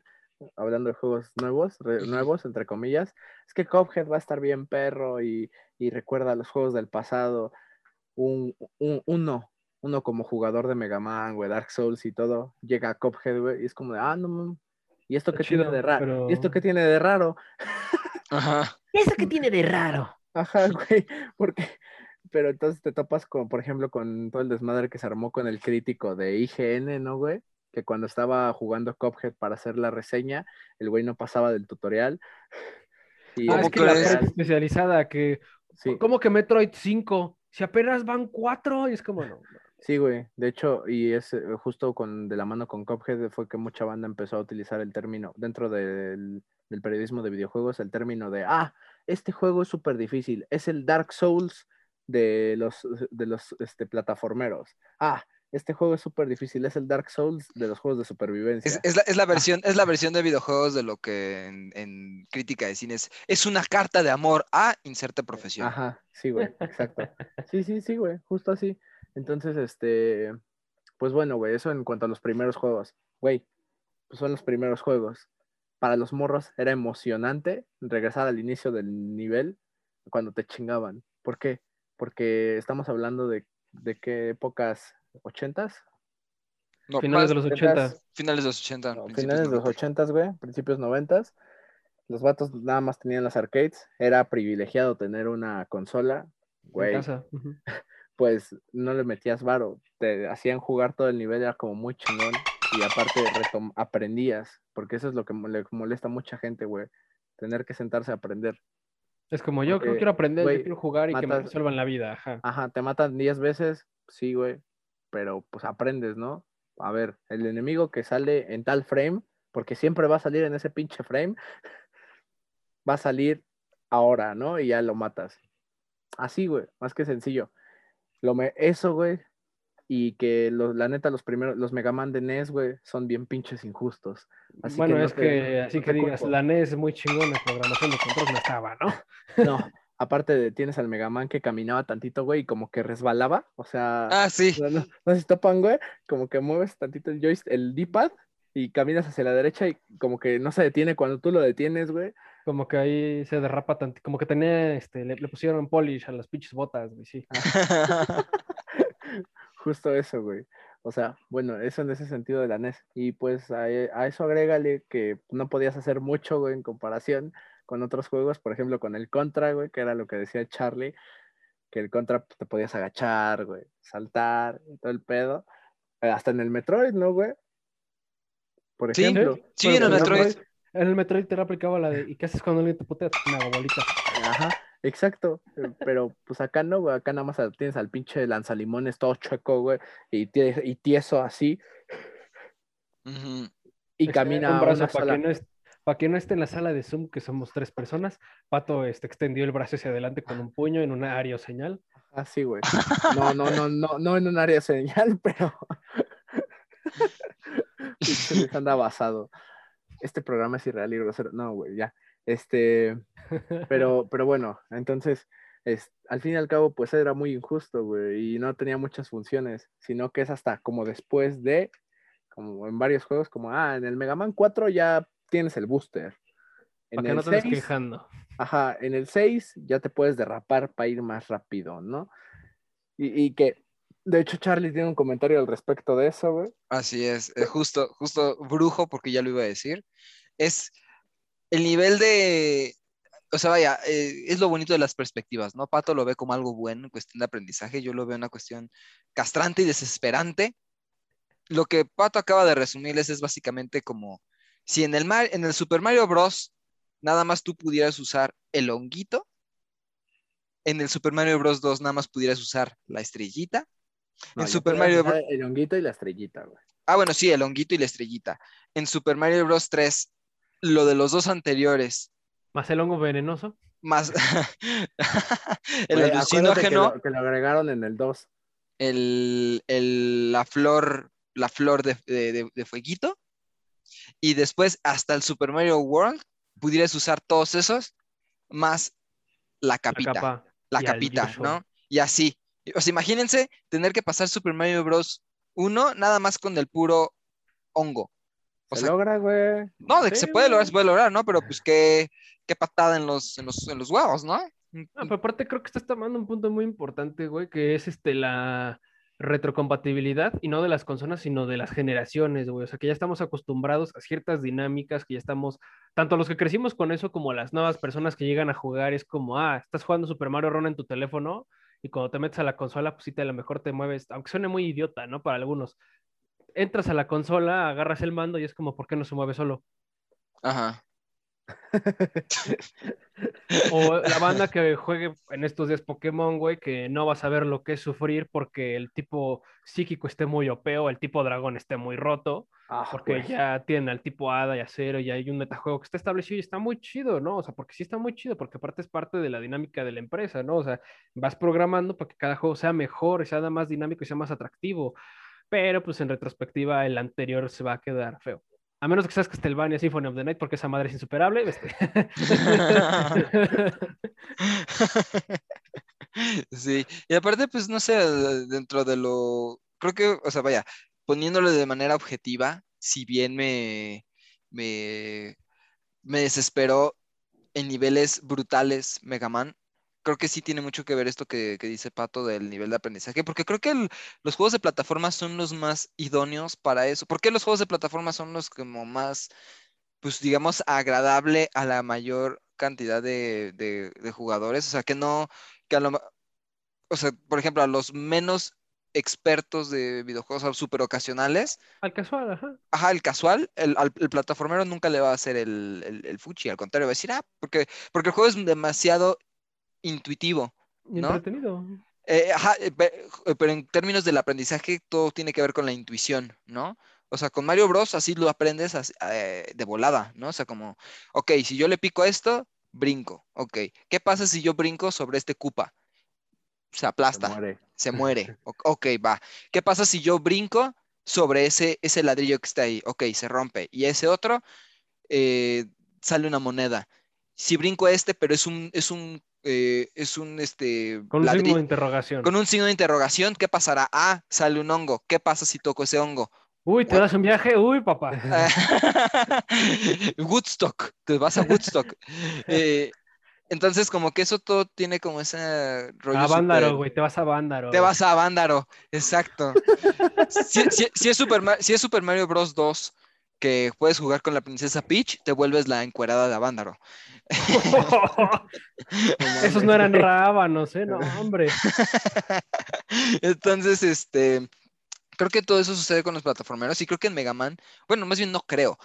hablando de juegos nuevos, re- nuevos, entre comillas, es que Cuphead va a estar bien perro y, y recuerda los juegos del pasado. Un, un- uno, uno como jugador de Mega Man, güey, Dark Souls y todo, llega a Cuphead, güey, y es como de, ah, no, ¿y esto qué tiene chido, de raro? pero- ¿Y esto qué tiene de raro? Ajá. ¿Eso qué tiene de raro? Ajá, güey, porque, pero entonces te topas con, por ejemplo, con todo el desmadre que se armó con el crítico de IGN, ¿no, güey? Que cuando estaba jugando Cuphead para hacer la reseña, el güey no pasaba del tutorial. Y Ah, ¿Cómo es que la parte especializada que... Sí, ¿Cómo que Metroid 5? Si apenas van 4 y es como no. sí, güey. De hecho, y es eh, justo con, de la mano con Cuphead fue que mucha banda empezó a utilizar el término, dentro del, del periodismo de videojuegos, el término de, ah, este juego es súper difícil, es el Dark Souls de los, de los este, plataformeros. Ah, este juego es súper difícil, es el Dark Souls de los juegos de supervivencia. Es, es la, es la versión, es la versión de videojuegos de lo que en, en crítica de cine es, es una carta de amor a inserte profesión. Ajá, sí, güey, exacto. Sí, sí, sí, güey, justo así. Entonces, este, pues bueno, güey, eso en cuanto a los primeros juegos. Güey, pues son los primeros juegos. Para los morros era emocionante regresar al inicio del nivel cuando te chingaban. ¿Por qué? Porque estamos hablando de, de qué épocas, ¿80s? No, Finales de los 80s. 80. finales de los 80. No, principios finales de los 90. 80, güey, principios 90. Los vatos nada más tenían las arcades. Era privilegiado tener una consola. En Güey, casa. ujú. pues no le metías varo, te hacían jugar todo el nivel, era como muy chingón y aparte aprendías, porque eso es lo que le molesta a mucha gente, güey, tener que sentarse a aprender. Es como yo, Porque, yo quiero aprender, güey, yo quiero jugar y que me resuelvan la vida. Ajá. Ajá, te matan 10 veces, sí, güey, pero pues aprendes, ¿no? A ver, el enemigo que sale en tal frame, porque siempre va a salir en ese pinche frame, va a salir ahora, ¿no? Y ya lo matas. Así, güey, más que sencillo. Lo me eso, güey, y que los, la neta, los primeros, los Mega Man de NES, güey, son bien pinches injustos. Así bueno, no es te- que así que digas, culpo. la NES es muy chingona, programación de control no estaba, ¿no? No, aparte de tienes al Mega Man que caminaba tantito, güey, y como que resbalaba, o sea, Ah, sí. no, no, no sé si topan, güey, como que mueves tantito el joystick, el D-pad, y caminas hacia la derecha y como que no se detiene cuando tú lo detienes, güey. Como que ahí se derrapa tanto, como que tenía, este, le, le pusieron polish a las pinches botas, güey, sí. Justo eso, güey. O sea, bueno, eso en ese sentido de la NES. Y pues a, a eso agrégale que no podías hacer mucho, güey, en comparación con otros juegos, por ejemplo, con el Contra, güey, que era lo que decía Charlie, que el Contra pues, te podías agachar, güey, saltar, y todo el pedo. Eh, Hasta en el Metroid, ¿no, güey? Por Sí, ejemplo. sí, en el Metroid. En el Metroid te aplicaba la de, ¿y qué haces cuando alguien te putea? Una bolita. Ajá. Exacto, eh, pero pues acá no, güey, acá nada más tienes al pinche lanzalimones todo chueco, güey, y, tie- y tieso así, y Este, camina un brazo una para sala. que no es- para que no esté en la sala de Zoom, que somos tres personas, Pato este, extendió el brazo hacia adelante con un puño en una área o señal. Así, güey. No, no, no, no, no en un área señal, pero. Luis anda basado. Este programa es irreal y grosero. No, güey, ya. Este, pero, pero bueno, entonces, es, al fin y al cabo, pues era muy injusto, güey, y no tenía muchas funciones, sino que es hasta como después de, como en varios juegos, como, ah, en el Mega Man 4 ya tienes el booster. En Para que el no te 6, quejando. Ajá, en el 6 ya te puedes derrapar para ir más rápido, ¿no? Y, y que, de hecho, Charlie tiene un comentario al respecto de eso, güey. Así es, eh, justo, justo brujo, porque ya lo iba a decir. Es el nivel de, o sea, vaya, eh, es lo bonito de las perspectivas, ¿no? Pato lo ve como algo bueno en cuestión de aprendizaje, yo lo veo una cuestión castrante y desesperante. Lo que Pato acaba de resumirles es básicamente como si en el, Mar- en el Super Mario Bros. nada más tú pudieras usar el honguito, en el Super Mario Bros. 2 nada más pudieras usar la estrellita. No, En Super Mario usar El honguito y la estrellita, güey. Ah, bueno, sí, el honguito y la estrellita. En Super Mario Bros. 3, lo de los dos anteriores, Más el hongo venenoso. más el que alucinógeno, lo, que lo agregaron en el 2. el, el- la flor, la flor de, de- de- de fueguito, y después hasta el Super Mario World, pudieras usar todos esos, más la La capita, la, capa. al capita. ¿no? Y así. O sea, imagínense tener que pasar Super Mario Bros. 1 nada más con el puro hongo. O Se sea, logra, güey. No, de que Sí, se puede lograr, se puede lograr, ¿no? Pero pues qué, qué patada en los, en los, en los huevos, ¿no? Ah, pero aparte creo que estás tomando un punto muy importante, güey, que es este la retrocompatibilidad y no de las consolas, sino de las generaciones, güey. O sea, que ya estamos acostumbrados a ciertas dinámicas, que ya estamos, tanto los que crecimos con eso como las nuevas personas que llegan a jugar, es como, ah, estás jugando Super Mario Run en tu teléfono y cuando te metes a la consola, pues sí, te a lo mejor te mueves, aunque suene muy idiota, ¿no? Para algunos. Entras a la consola, agarras el mando y es como, ¿por qué no se mueve solo? Ajá. O la banda que juegue en estos días Pokémon, güey, que no va a saber lo que es sufrir porque el tipo psíquico esté muy OP o el tipo dragón esté muy roto, Ah, porque güey. ya tienen al tipo hada y acero y hay un metajuego que está establecido y está muy chido, ¿no? O sea, porque sí está muy chido, porque aparte es parte de la dinámica de la empresa, ¿no? O sea, vas programando para que cada juego sea mejor, y sea más dinámico y sea más atractivo, pero pues en retrospectiva el anterior se va a quedar feo. A menos que seas Castlevania Symphony of the Night, porque esa madre es insuperable. este. Sí, y aparte, pues no sé, dentro de lo, creo que, o sea, vaya, poniéndolo de manera objetiva, si bien me, me, me desesperó en niveles brutales Mega Man, creo que sí tiene mucho que ver esto que, que dice Pato del nivel de aprendizaje, porque creo que el- los juegos de plataforma son los más idóneos para eso. ¿Por qué los juegos de plataforma son los como más, pues digamos, agradable a la mayor cantidad de, de- de jugadores? O sea, que no, que a lo, o sea, por ejemplo, a los menos expertos de videojuegos o súper ocasionales, Al casual, ajá. ajá, el casual, el, al- el plataformero nunca le va a hacer el, el, el fuchi, al contrario, va a decir, ah, porque, porque el juego es demasiado intuitivo. ¿No? Entretenido. Eh, ajá, eh, eh, pero en términos del aprendizaje, todo tiene que ver con la intuición, ¿no? O sea, con Mario Bros. así lo aprendes así, eh, de volada, ¿no? O sea, como, ok, si yo le pico esto, brinco, ok. ¿Qué pasa si yo brinco sobre este Koopa? Se Se aplasta, muere. se muere. O- ok, va. ¿Qué pasa si yo brinco sobre ese, ese ladrillo que está ahí? Ok, se rompe. Y ese otro, eh, sale una moneda. Si brinco a este, pero es un, es un, eh, es un, este, Con un signo de interrogación. con un signo de interrogación, ¿qué pasará? Ah, sale un hongo. ¿Qué pasa si toco ese hongo? Uy, ¿te das un viaje? Uy, papá. Woodstock, te vas a Woodstock. Eh, entonces, como que eso todo tiene como ese rollo. A Vándaro, güey, te vas a Vándaro. Te vas a Vándaro, exacto. Si, si- si es Super si es Super Mario Bros. 2 que puedes jugar con la princesa Peach, te vuelves la encuerada de Vándaro. Esos no eran rábanos, ¿eh? No, hombre. Entonces, este, creo que todo eso sucede con los plataformeros y creo que en Mega Man, bueno, más bien no creo.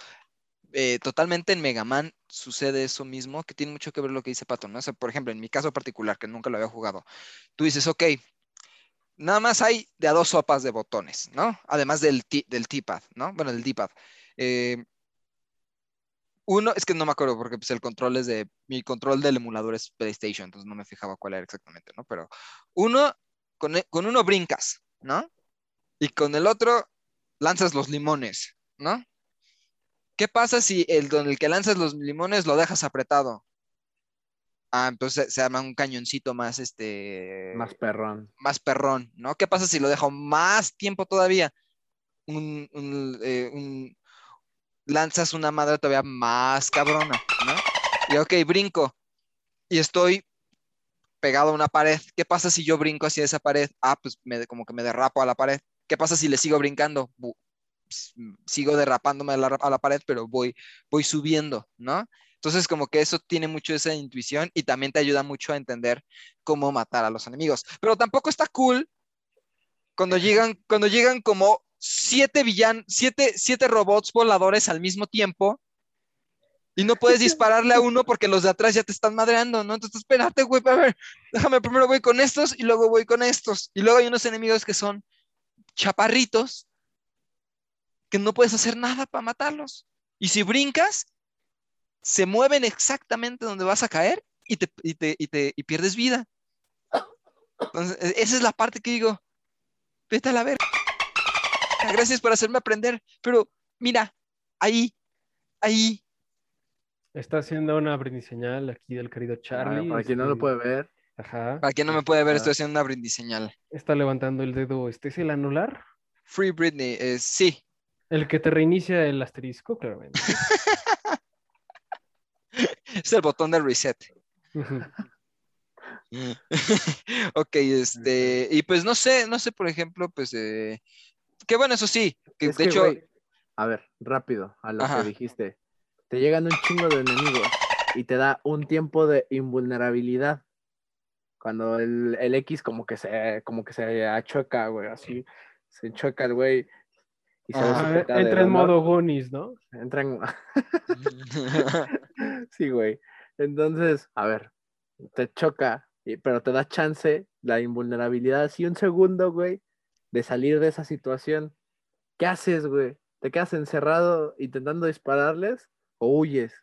eh, totalmente en Mega Man sucede eso mismo, que tiene mucho que ver lo que dice Pato, ¿no? O sea, por ejemplo, en mi caso particular, que nunca lo había jugado, tú dices, ok, nada más hay de a dos sopas de botones, ¿no? Además del, del T-pad, ¿no? Bueno, del D-pad. Eh, uno, es que no me acuerdo porque pues, el control es de, mi control del emulador es PlayStation, entonces no me fijaba cuál era exactamente, ¿no? Pero uno, con, e- con uno brincas, ¿no? Y con el otro lanzas los limones, ¿no? ¿Qué pasa si el con el que lanzas los limones lo dejas apretado? Ah, entonces se, se llama un cañoncito más, este, Más perrón. más perrón, ¿no? ¿Qué pasa si lo dejo más tiempo todavía? Un, un, eh, un- lanzas una madre todavía más cabrona, ¿no? Y ok, brinco y estoy pegado a una pared. ¿Qué pasa si yo brinco hacia esa pared? Ah, pues me, como que me derrapo a la pared. ¿Qué pasa si le sigo brincando? Sigo derrapándome a la, a la pared, pero voy, voy subiendo, ¿no? Entonces, como que eso tiene mucho esa intuición y también te ayuda mucho a entender cómo matar a los enemigos. Pero tampoco está cool cuando llegan, cuando llegan como siete villan, siete, siete robots voladores al mismo tiempo y no puedes dispararle a uno porque los de atrás ya te están madreando, ¿no? Entonces, espérate, güey, a ver, déjame primero voy con estos y luego voy con estos. Y luego hay unos enemigos que son chaparritos que no puedes hacer nada para matarlos. Y si brincas, se mueven exactamente donde vas a caer y te, y te, y te y pierdes vida. Entonces, e- esa es la parte que digo, vete a la verga. Gracias por hacerme aprender, pero mira, ahí, ahí, Está haciendo una brindiseñal aquí del querido Charlie. Ah, para quien no lo este, puede ver. Ajá. para quien no me puede ver, estoy haciendo una brindiseñal. Está levantando el dedo. ¿Este es el anular? Free Britney, eh, sí, El que te reinicia el asterisco, claramente. es el botón de reset. Ujú. ok, este, y pues no sé, no sé, por ejemplo, pues, eh, que bueno, eso sí, que Es de que, hecho, a ver, rápido, a lo Ajá. que dijiste. Te llegan un chingo de enemigos y te da un tiempo de invulnerabilidad. Cuando el, el X como que se, como que se achueca, güey, así. Se choca el güey y se entra en modo Goonies, ¿no? Entra en- Sí, güey. Entonces, a ver, te choca, pero te da chance, la invulnerabilidad, así un segundo, güey, de salir de esa situación. ¿Qué haces, güey? ¿Te quedas encerrado intentando dispararles o huyes?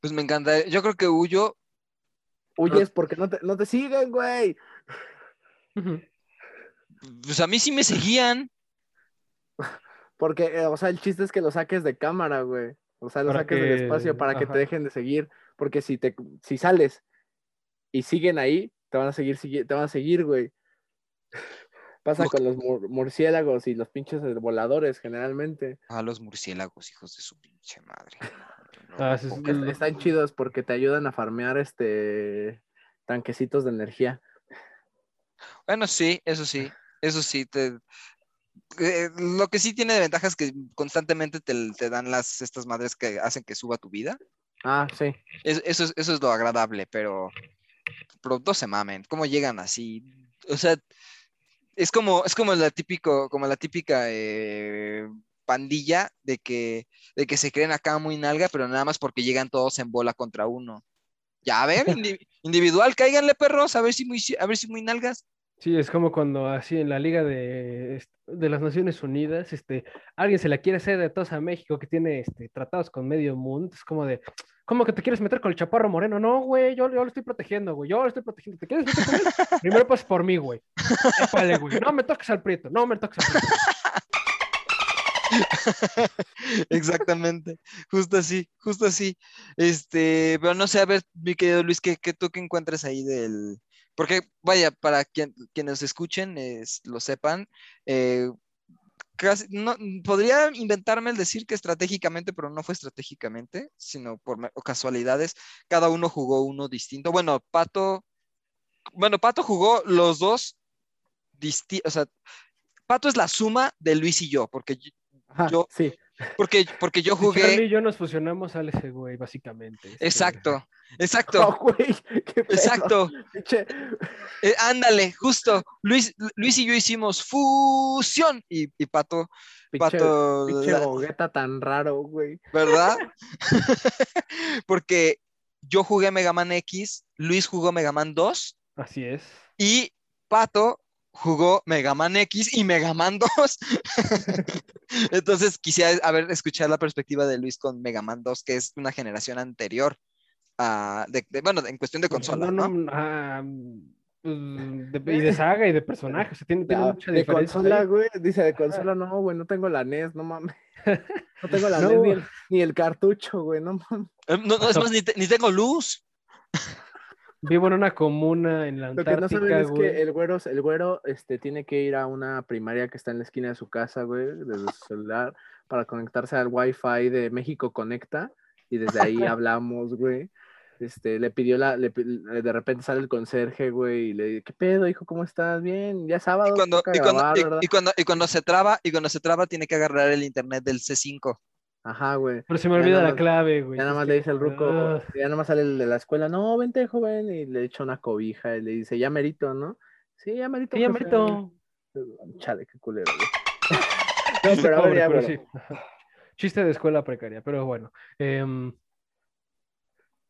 pues me encanta, yo creo que huyo, Huyes porque no te, no te siguen, güey. Pues a mí sí me seguían, Porque, eh, o sea, el chiste es que lo saques de cámara, güey. O sea, lo Para saques del espacio para que te dejen de seguir. Porque si te si sales y siguen ahí, te van a seguir, segui- te van a seguir, güey. Pasa con los mur- murciélagos y los pinches voladores, generalmente. a los murciélagos, hijos de su pinche madre. No, Ah, no es están chidos porque te ayudan a farmear este tanquecitos de energía. Bueno, sí, eso sí, eso sí. Te, eh, lo que sí tiene de ventaja es que constantemente te, te dan las estas madres que hacen que suba tu vida. Ah, sí. Es- eso, es, eso es lo agradable, pero pronto se mamen. ¿Cómo llegan así? O sea, es como, es como la típico, como la típica eh, pandilla de que, de que se creen acá muy nalga, pero nada más porque llegan todos en bola contra uno. Ya, a ver, indi- individual, cáiganle perros, a ver si muy, a ver si muy nalgas. Sí, es como cuando así en la Liga de, de las Naciones Unidas, este, alguien se la quiere hacer de todos a México que tiene este, tratados con medio mundo. Es como de, ¿cómo que te quieres meter con el chaparro moreno? No, güey, yo, yo lo estoy protegiendo, güey, yo lo estoy protegiendo. ¿Te quieres meter con él? Primero pasas por mí, güey. Épale, güey. No me toques al prieto, no me toques al prieto. Exactamente, justo así, justo así. Este, pero no sé, a ver, mi querido Luis, ¿qué, qué tú qué encuentras ahí del... Porque, vaya, para quien, quienes escuchen, es- lo sepan, eh, casi- no, podría inventarme el decir que estratégicamente, pero no fue estratégicamente, sino por casualidades, cada uno jugó uno distinto. Bueno, Pato, bueno, Pato jugó los dos distintos, o sea, Pato es la suma de Luis y yo, porque yo- Ajá, Yo- sí. Porque, porque yo Si Charlie jugué. y yo nos fusionamos al ese güey, básicamente. este, Exacto, Oh, exacto, güey, qué exacto. Eh, ándale, justo. Luis, Luis y yo hicimos fusión. Y, y Pato, pinche- Pato, bogueta tan raro, güey. ¿verdad? Porque yo jugué Mega Man X, Luis jugó Mega Man 2 Así es. y Pato jugó Mega Man X y Mega Man 2. Entonces quisiera a ver, escuchar la perspectiva de Luis con Mega Man 2, que es una generación anterior a, de, de- bueno, en cuestión de consola, ¿no? ah, pues, de- y de saga y de personajes. O sea, tiene, tiene Ah, mucha de diferencia. consola, güey. Dice de consola, no, güey, no tengo la NES, no mames. No tengo la No. NES ni el, ni el cartucho, güey, no mames. Eh, No, no, es más, ni, te- ni tengo luz. Vivo en una comuna en la Lo que no Antártica, saben es que el güero, el güero este, tiene que ir a una primaria que está en la esquina de su casa, güey, desde su celular, para conectarse al Wi-Fi de México Conecta, y desde ahí hablamos, güey. Este, le pidió la, le de repente sale el conserje, güey, y le dice, ¿qué pedo, hijo? ¿Cómo estás? Bien, ya es sábado, Y cuando, y, cuando, grabar, y- ¿verdad?". y cuando, y cuando se traba, y cuando se traba, tiene que agarrar el internet del C5. Ajá, güey. Pero se me Ya olvida la más- clave, güey. Ya nada más que- le dice el ruco, Ah, ya nada más sale el de la escuela, no, vente, joven, y le echa una cobija, y le dice, ya merito, ¿no? Sí, ya merito, sí, jefe". Amarito. Chale, qué culero, güey. No, pero a ver, Pobre, ya, pero sí. Chiste de escuela precaria, pero bueno. Em,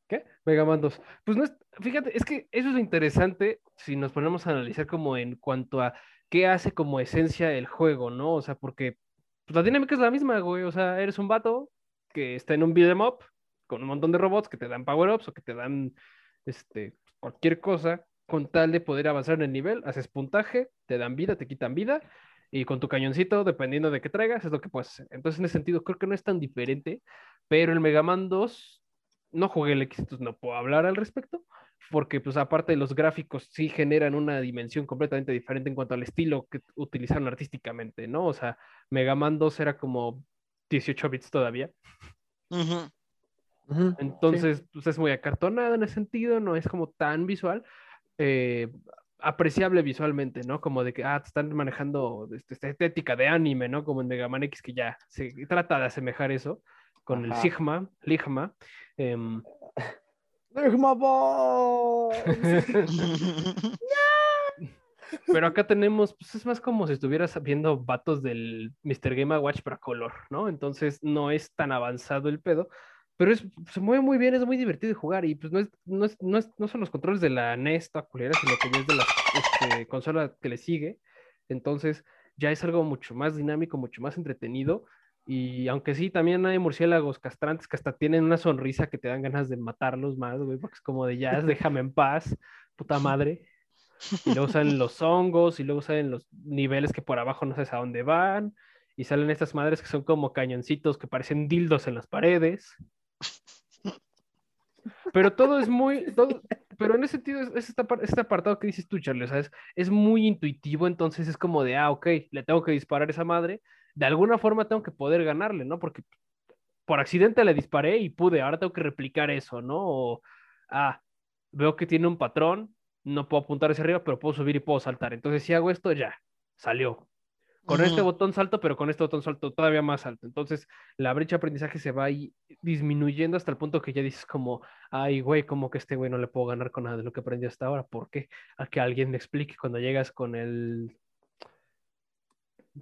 ¿Qué? Mega Man 2. Pues no es, fíjate, es que eso es lo interesante si nos ponemos a analizar como en cuanto a qué hace como esencia el juego, ¿no? O sea, porque pues, la dinámica es la misma, güey. O sea, eres un vato que está en un beat'em up con un montón de robots que te dan power-ups o que te dan este, cualquier cosa con tal de poder avanzar en el nivel, haces puntaje, te dan vida, te quitan vida, y con tu cañoncito, dependiendo de qué traigas, es lo que puedes. Entonces, en ese sentido, creo que no es tan diferente, pero el Mega Man 2, no jugué el X, entonces no puedo hablar al respecto, porque pues aparte de los gráficos sí generan una dimensión completamente diferente en cuanto al estilo que utilizaron artísticamente, ¿no? O sea, Mega Man 2 era como 18 bits todavía, entonces pues es muy acartonado en ese sentido, no es como tan visual, eh, apreciable visualmente, ¿no? Como de que, ah, te están manejando este- esta estética de anime, ¿no? Como en Mega Man X, que ya se trata de asemejar eso con el. Sigma, Ligma. Ligma Boy. pero acá tenemos, pues es más como si estuvieras viendo vatos del Mr. Game Watch para color, ¿no? Entonces no es tan avanzado el pedo, pero es, se mueve muy bien, es muy divertido jugar y pues no, es, no, es, no, es- no son los controles de la NES culera, sino que es de la este, consola que le sigue. Entonces ya es algo mucho más dinámico, mucho más entretenido. Y aunque sí, también hay murciélagos castrantes que hasta tienen una sonrisa que te dan ganas de matarlos más, güey, porque es como de ya, déjame en paz, puta madre. Y luego salen los hongos, y luego salen los niveles que por abajo no sabes a dónde van, y salen estas madres que son como cañoncitos que parecen dildos en las paredes. Pero todo es muy, todo, pero en ese sentido es, es par- este apartado que dices tú, Charlie, ¿sabes? Es muy intuitivo, entonces es como de, ah, ok, le tengo que disparar a esa madre, de alguna forma tengo que poder ganarle, ¿no? Porque por accidente le disparé y pude, ahora tengo que replicar eso, ¿no? O, ah, veo que tiene un patrón, no puedo apuntar hacia arriba, pero puedo subir y puedo saltar. Entonces, si hago esto, ya, salió. Con este botón salto, pero con este botón salto todavía más alto. Entonces, la brecha de aprendizaje se va ahí disminuyendo hasta el punto que ya dices como, ay, güey, como que este güey no le puedo ganar con nada de lo que aprendí hasta ahora. ¿Por qué? A que alguien me explique cuando llegas con el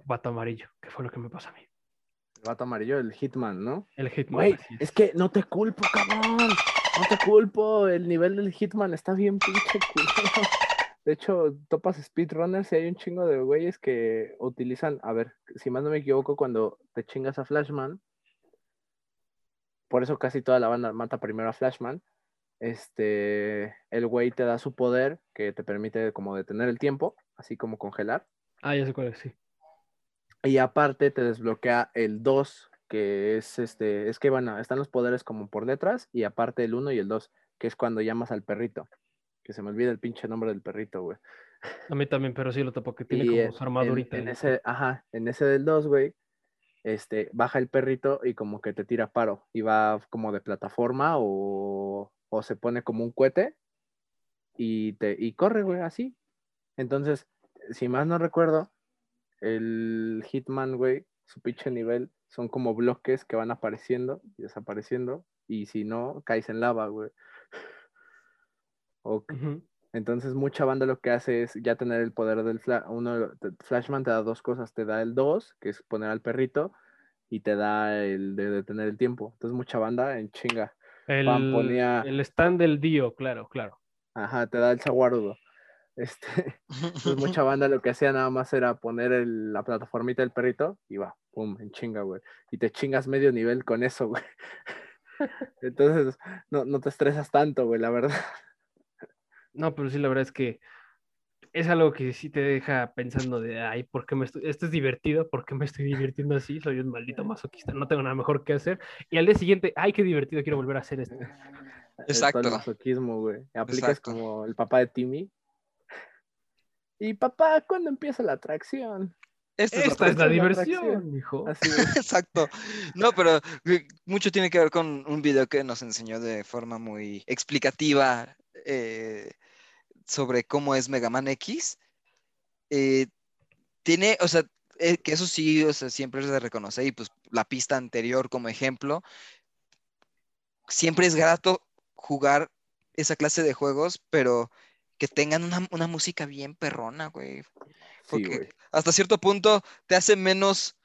vato amarillo, que fue lo que me pasó a mí. El vato amarillo, el Hitman, ¿no? El Hitman. Es que no te culpo, cabrón. No te culpo. El nivel del Hitman está bien pinche culero. De hecho, topas speedrunners y hay un chingo de güeyes que utilizan, a ver, si más no me equivoco, cuando te chingas a Flashman, por eso casi toda la banda mata primero a Flashman, este, el güey te da su poder que te permite como detener el tiempo, así como congelar. Ah, ya sé cuál es, sí. Y aparte te desbloquea el 2, que es este, es que bueno, están los poderes como por letras, y aparte el 1 y el 2, que es cuando llamas al perrito. Que se me olvida el pinche nombre del perrito, güey. A mí también, pero sí lo topo, que tiene Y como en- su armadurita. En, en ese, ajá, en ese del 2, güey, este, baja el perrito y como que te tira paro. Y va como de plataforma o, o se pone como un cohete y, te, y corre, güey, así. Entonces, si más no recuerdo, el Hitman, güey, su pinche nivel son como bloques que van apareciendo y desapareciendo. Y si no, caes en lava, güey. Entonces, mucha banda lo que hace es ya tener el poder del flash. Uno, Flashman te da dos cosas: te da el 2, que es poner al perrito, y te da el de detener el tiempo. Entonces, mucha banda en chinga. El, ponía- el stand del Dio, claro, claro. Ajá, te da el zaguardo. Este, entonces, mucha banda lo que hacía nada más era poner el- la plataformita del perrito y va, pum, en chinga, güey. Y te chingas medio nivel con eso, güey. Entonces, no, no te estresas tanto, güey, la verdad. No, pero sí, la verdad es que es algo que sí te deja pensando de, ay, ¿por qué me estoy, esto es divertido? ¿Por qué me estoy divirtiendo así? Soy un maldito masoquista, no tengo nada mejor que hacer. Y al día siguiente, ay, qué divertido, quiero volver a hacer esto. Exacto. El masoquismo, güey. Aplicas Exacto. como el papá de Timmy. Y papá, ¿cuándo empieza la atracción? Esta es la Esta es la diversión, hijo. Así es. Exacto. No, pero eh, mucho tiene que ver con un video que nos enseñó de forma muy explicativa eh, sobre cómo es Mega Man X. Eh, tiene, o sea, eh, que eso sí, o sea, siempre es de reconocer, y pues la pista anterior como ejemplo, siempre es grato jugar esa clase de juegos, pero que tengan una, una música bien perrona, güey. Sí, Porque güey. hasta cierto punto te hace menos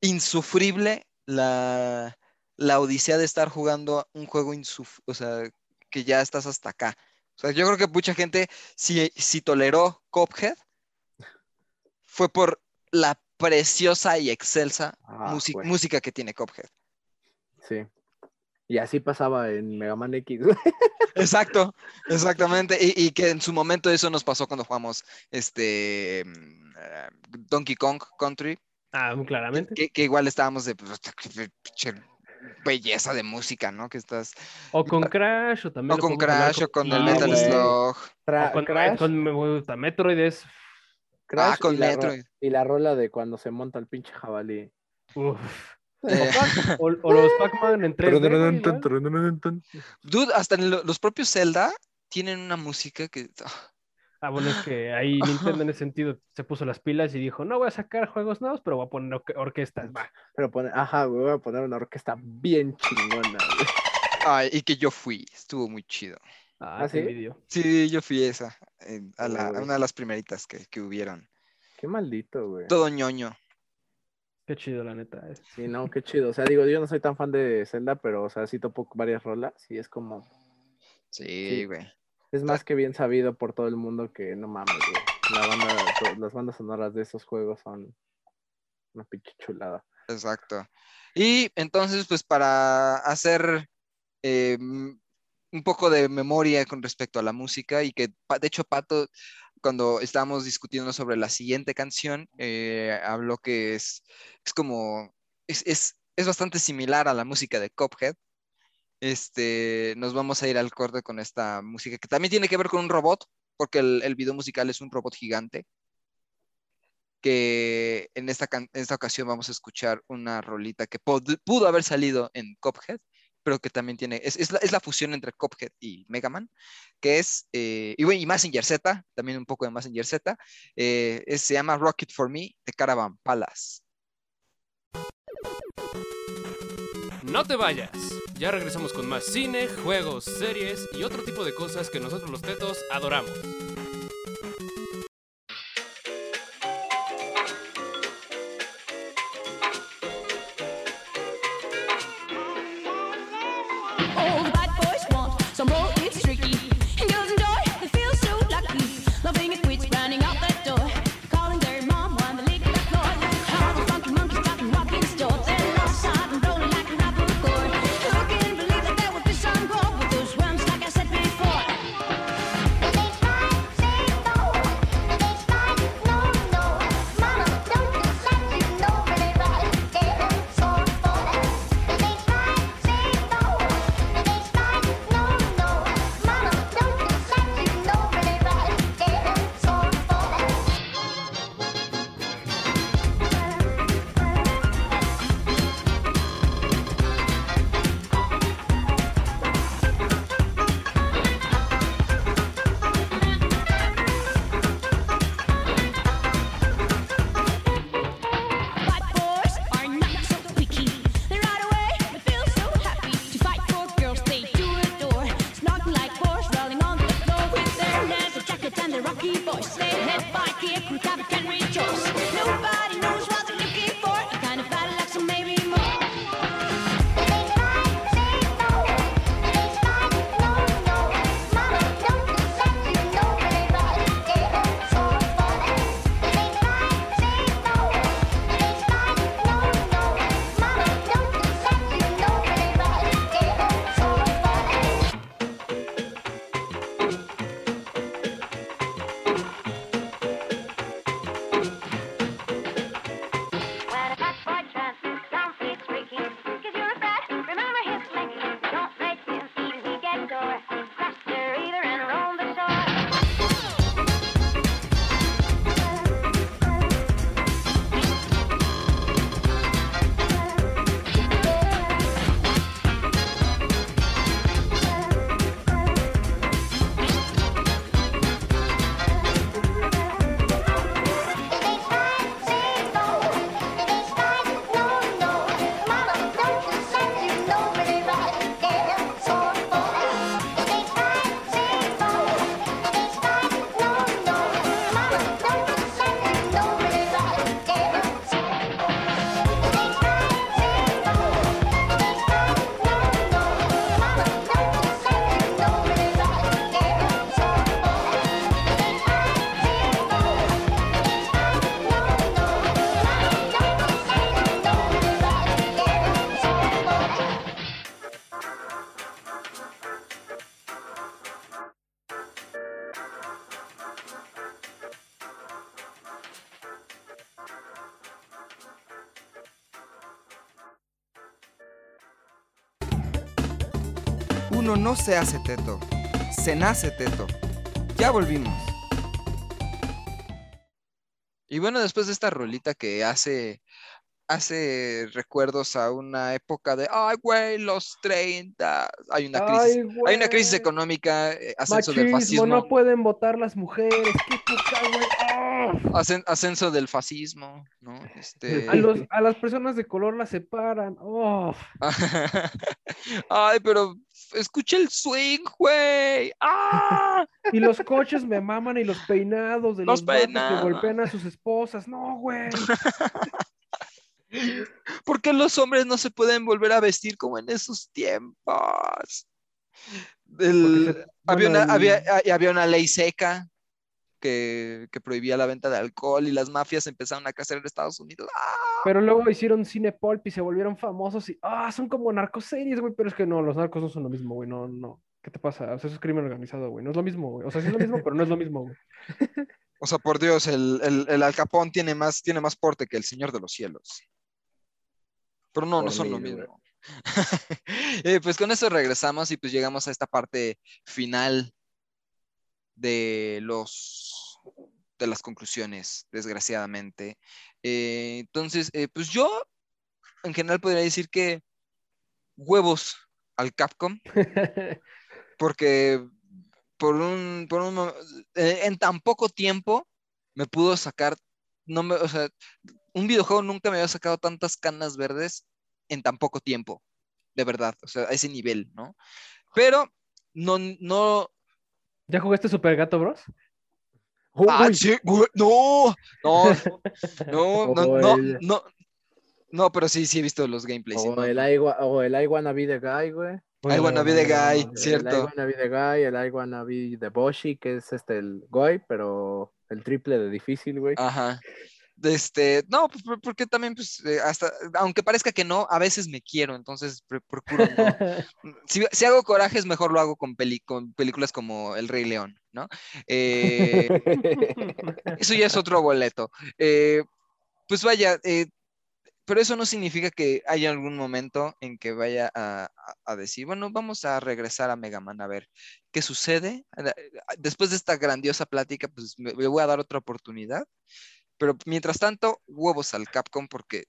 insufrible la, la odisea de estar jugando un juego insuf- o sea, que ya estás hasta acá. O sea, yo creo que mucha gente, si, si toleró Cuphead, fue por la preciosa y excelsa Ah, güey. música que tiene Cuphead. Sí. Y así pasaba en Mega Man X. Exacto, exactamente. Y, y que en su momento eso nos pasó cuando jugamos este mm, eh, Donkey Kong Country. Ah, muy claramente. Que, que igual estábamos de pues, belleza de música, ¿no? Que estás. O con Crash, o también. O con Crash o con Ah, el Metal güey. Slug. O con, Crash, con- gusta Metroid es. Crash Ah, con y, la ro- Metroid. y la rola de cuando se monta el pinche jabalí. uf. Eh, O, o los Pac-Man en 3D. güey, igual. dude, hasta en lo- los propios Zelda tienen una música que. ah, Ah, bueno, es que ahí Nintendo en ese sentido se puso las pilas y dijo, no voy a sacar juegos nuevos, pero voy a poner orque- orquestas. Va. Pero pone, ajá, güey, voy a poner una orquesta bien chingona, güey. Ay, y que yo fui. Estuvo muy chido. Ah, ¿Ah, sí? envidio. Sí, yo fui esa. eh, a, la- a una de las primeritas que, que hubieron. Qué maldito, güey. Todo ñoño. Qué chido, la neta. eh. Sí, no, qué chido. O sea, digo, yo no soy tan fan de Zelda, pero, o sea, sí topo varias rolas y es como, Sí, Sí. güey. es más que bien sabido por todo el mundo que no mames, güey. La banda, to- las bandas sonoras de esos juegos son una pinche chulada. Exacto. Y entonces, pues para hacer eh, un poco de memoria con respecto a la música y que, de hecho, Pato, cuando estábamos discutiendo sobre la siguiente canción, eh, habló que es, es como, es, es, es bastante similar a la música de Cuphead. Este, nos vamos a ir al corte con esta música que también tiene que ver con un robot, porque el, video musical es un robot gigante que en esta, en esta ocasión vamos a escuchar una rolita que pudo haber salido en Cuphead, pero que también tiene, es, es la, fusión entre Cuphead y Mega Man, que es, eh, y, y Mazinger Z, también un poco de Mazinger Z, eh, es- se llama Rocket for Me de Caravan Palace. No te vayas. Ya regresamos con más cine, juegos, series y otro tipo de cosas que nosotros los tetos adoramos. No se hace teto, se nace teto. Ya volvimos. Y bueno, después de esta rolita que hace, hace recuerdos a una época de, ay, güey, los 30, hay una crisis, Ay, hay una crisis económica, eh, ascenso del fascismo, no pueden votar las mujeres. Qué poca, güey. ¡Ah! ascen- ascenso del fascismo, ¿no? Este... A, los- a las personas de color las separan. ¡Oh! Ay, pero escucha el swing, güey. ¡Ah! Y los coches me maman y los peinados de Los los, vatos que peinados. golpean a sus esposas. No, güey. ¿Por qué los hombres no se pueden volver a vestir como en esos tiempos? El- había, una, había, ah, había una ley seca que, que prohibía la venta de alcohol y las mafias empezaron a crecer en Estados Unidos. ¡Ah! Pero luego hicieron cine pulp y se volvieron famosos y ah, son como narcoseries, güey, pero es que no, los narcos no son lo mismo, güey, no, no. ¿Qué te pasa? O sea, eso es crimen organizado, güey, no es lo mismo, güey. O sea, sí es lo mismo, pero no es lo mismo, güey. O sea, por Dios, el, el, el Al Capón tiene más, tiene más porte que el Señor de los Cielos. Pero no, no son lo güey. mismo. Eh, pues con eso regresamos y pues llegamos a esta parte final de los de las conclusiones, desgraciadamente. Eh, entonces, eh, pues yo en general podría decir que huevos al Capcom, porque por un, por un eh, en tan poco tiempo me pudo sacar, no me, o sea, un videojuego nunca me había sacado tantas canas verdes en tan poco tiempo, de verdad, o sea, a ese nivel, ¿no? Pero no, no, ¿Ya jugaste Super Gato Bros? ah, Uy, sí, güey, no, no, no, no, no, el- no, no, pero sí, sí he visto los gameplays. o el no. I, o el I wanna be the guy, güey. I wanna be the guy, El I cierto. wanna be the guy, el I wanna be the Boshi, que es este el Goy, pero el triple de difícil, güey. Ajá. Este, no, pues, por- porque también, pues, eh, hasta, aunque parezca que no, a veces me quiero, entonces procuro no. Si, si hago corajes, mejor lo hago con, peli- con películas como El Rey León, ¿no? Eh, eso ya es otro boleto. Eh, pues vaya, eh, pero eso no significa que haya algún momento en que vaya a, a- a decir, bueno, vamos a regresar a Mega Man a ver qué sucede. Después de esta grandiosa plática, pues me, me voy a dar otra oportunidad. Pero mientras tanto, huevos al Capcom porque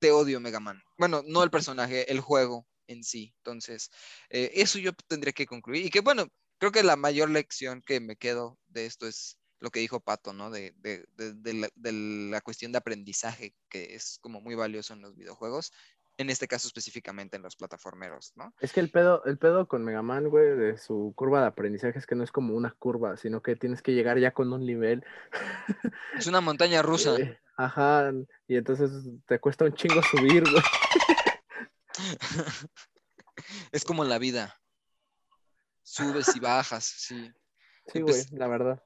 te odio Mega Man. Bueno, no el personaje, el juego en sí. Entonces, eh, eso yo tendría que concluir. Y que bueno, creo que la mayor lección que me quedo de esto es lo que dijo Pato, ¿no? De, de- de- la cuestión de aprendizaje, que es como muy valioso en los videojuegos, en este caso específicamente en los plataformeros, ¿no? Es que el pedo, el pedo con Mega Man, güey, de su curva de aprendizaje es que no es como una curva, sino que tienes que llegar ya con un nivel. Es una montaña rusa. eh, Ajá, y entonces te cuesta un chingo subir, güey. es como la vida. Subes y bajas, sí. Sí, güey, la verdad.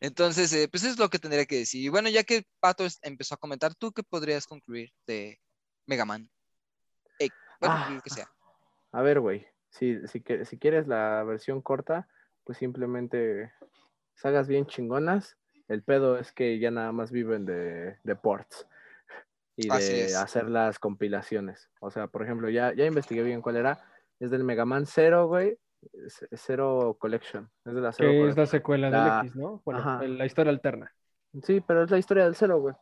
Entonces, eh, pues es lo que tendría que decir. Y bueno, ya que Pato empezó a comentar, ¿tú qué podrías concluir de Mega Man? Bueno, Ah. lo que sea. A ver, güey, si, si, quieres la versión corta, pues simplemente sagas bien chingonas. El pedo es que ya nada más viven de, de ports y de hacer las compilaciones. O sea, por ejemplo, ya, ya investigué bien cuál era. Es del Mega Man Zero, güey. Zero Collection. Es de la Zero Que es la Collection. secuela La- del X, ¿no? Bueno, Ajá. la historia alterna. Sí, pero es la historia del Zero, güey.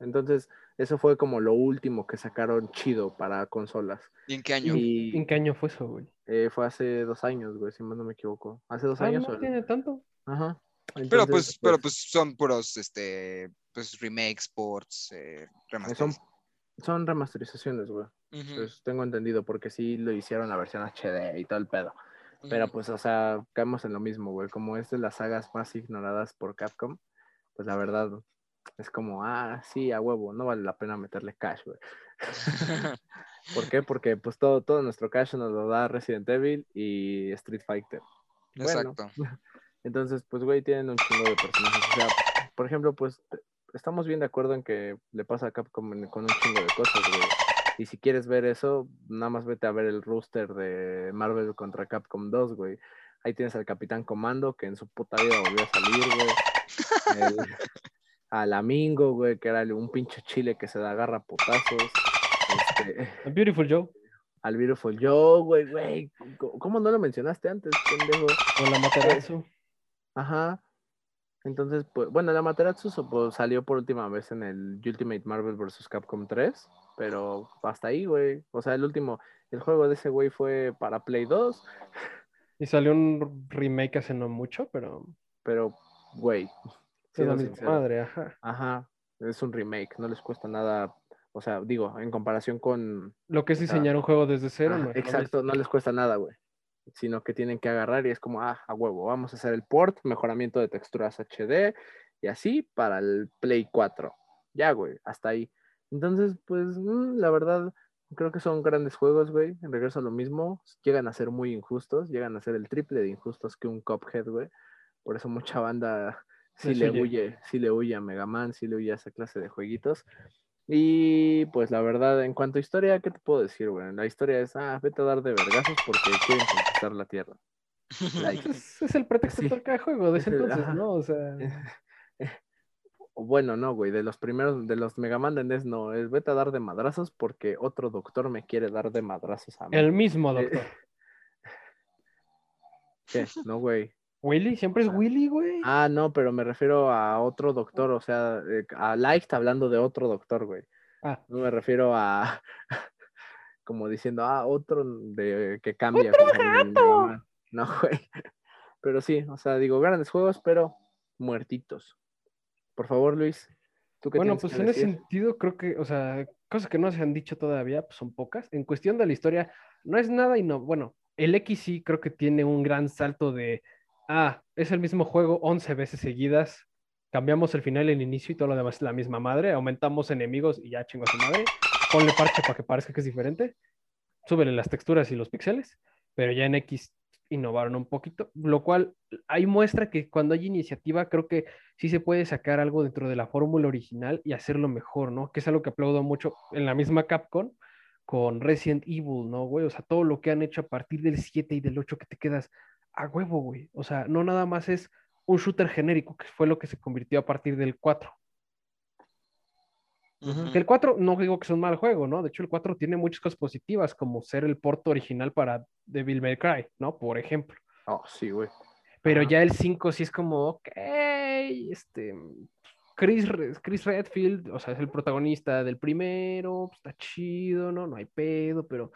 Entonces, eso fue como lo último que sacaron chido para consolas. ¿Y en qué año? Y ¿En qué año fue eso, güey? eh, fue hace dos años, güey, si más no me equivoco. Hace dos Ah, años. no o el- tiene tanto. Ajá. Pero pues, pero pues son puros este pues remakes, ports, eh, remasters. son, son remasterizaciones, güey. Pues tengo entendido, porque sí lo hicieron la versión HD y todo el pedo. Pero pues, o sea, caemos en lo mismo, güey. Como es de las sagas más ignoradas por Capcom, pues la verdad es como, ah, sí, a huevo, no vale la pena meterle cash, güey. ¿Por qué? Porque pues todo, todo nuestro cash nos lo da Resident Evil y Street Fighter. Bueno, Exacto. Entonces, pues, güey, tienen un chingo de personajes. O sea, por ejemplo, pues, estamos bien de acuerdo en que le pasa a Capcom con un chingo de cosas, güey. Y si quieres ver eso, nada más vete a ver el rooster de Marvel contra Capcom 2, güey. Ahí tienes al Capitán Comando, que en su puta vida volvió a salir, güey. El- al Amingo, güey, que era un pinche chile que se da garra a putazos. Este, A Beautiful Joe. al Beautiful Joe, güey, güey. ¿Cómo- ¿Cómo no lo mencionaste antes, pendejo? Con la Materazzo. Ajá. Entonces, pues, bueno, la Materazzo pues, salió por última vez en el Ultimate Marvel vs. Capcom 3, pero hasta ahí, güey. O sea, el último, el juego de ese güey fue para Play 2, Y salió un remake hace no mucho, pero pero, güey. Es la misma madre, ajá. Ajá, es un remake, no les cuesta nada. O sea, digo, en comparación con. Lo que es O sea, diseñar un juego desde cero, lo exacto, no les cuesta nada, güey. Sino que tienen que agarrar y es como, ah, a huevo, vamos a hacer el port, mejoramiento de texturas HD y así para el Play 4. Ya, güey, hasta ahí. Entonces, pues, mm, la verdad, creo que son grandes juegos, güey. En regreso a lo mismo, llegan a ser muy injustos, llegan a ser el triple de injustos que un Cuphead, güey. Por eso mucha banda sí Les le huye. huye, sí le huye a Mega Man, sí le huye a esa clase de jueguitos. Y pues la verdad, en cuanto a historia, ¿qué te puedo decir, güey? La historia es, ah, vete a dar de vergazos porque quieren conquistar la Tierra. Like, Es, es el pretexto Sí. cada juego de ese Es el- entonces, ajá. ¿no? O sea, bueno, no, güey, de los primeros, de los Mega Man de NES, no, es vete a dar de madrazos porque otro doctor me quiere dar de madrazos a mí. el mismo Eh, doctor. ¿Qué? No, güey. Willy, siempre es. Willy, güey. Ah, no, pero me refiero a otro doctor, o sea, eh, a Light hablando de otro doctor, güey. Ah, No me refiero a como diciendo, ah, otro de que cambia. Mega Man. No, güey. Pero sí, o sea, digo, grandes juegos, pero muertitos. Por favor, Luis, ¿tú qué bueno, pues que en ese sentido creo que, o sea, cosas que no se han dicho todavía, pues son pocas. En cuestión de la historia, no es nada y no, bueno, el X sí creo que tiene un gran salto de, ah, es el mismo juego 11 veces seguidas, cambiamos el final el inicio y todo lo demás es la misma madre, aumentamos enemigos y ya chingo a su madre, ponle parche para que parezca que es diferente, súbele las texturas y los píxeles, pero ya en X innovaron un poquito, lo cual ahí muestra que cuando hay iniciativa creo que sí se puede sacar algo dentro de la fórmula original y hacerlo mejor, ¿no? Que es algo que aplaudo mucho en la misma Capcom con Resident Evil, ¿no, güey? O sea, todo lo que han hecho a partir del 7 y del 8 que te quedas a huevo, güey. O sea, no nada más es un shooter genérico, que fue lo que se convirtió a partir del 4. Ujú. Que el 4 no digo que es un mal juego, ¿no? De hecho, el 4 tiene muchas cosas positivas, como ser el porto original para Devil May Cry, ¿no? Por ejemplo. Oh, sí, güey. Pero ya el 5 sí es como, ok, este, Chris, Chris Redfield, o sea, es el protagonista del primero, pues, está chido, ¿no? No hay pedo, pero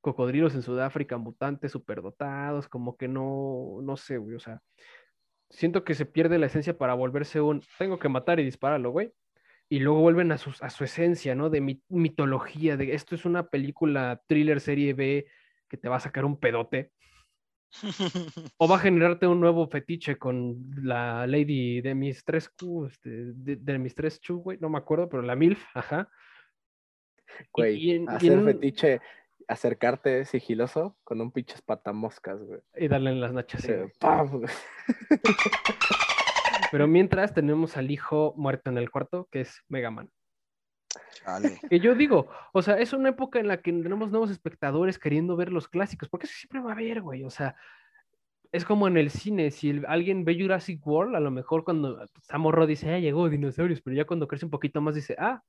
cocodrilos en Sudáfrica, mutantes superdotados, como que no, no sé, güey, o sea, siento que se pierde la esencia para volverse un, tengo que matar y dispararlo, güey. Y luego vuelven a, sus, a su esencia, ¿no? De mi- mitología, de esto es una película thriller serie B que te va a sacar un pedote. O va a generarte un nuevo fetiche con la Lady de mis tres Q, este, de, de mis tres Chu, güey, no me acuerdo, pero la MILF, ajá. Güey, y en- y hacer en fetiche, acercarte sigiloso con un pinche patamoscas, güey. Y darle en las nachas. Pero mientras tenemos al hijo muerto en el cuarto, que es Mega Man. Que yo digo, o sea, es una época en la que tenemos nuevos espectadores queriendo ver los clásicos, porque eso siempre va a haber, güey. O sea, es como en el cine, si el- alguien ve Jurassic World, a lo mejor cuando está morro dice, ah, llegó dinosaurios, pero ya cuando crece un poquito más dice, ah,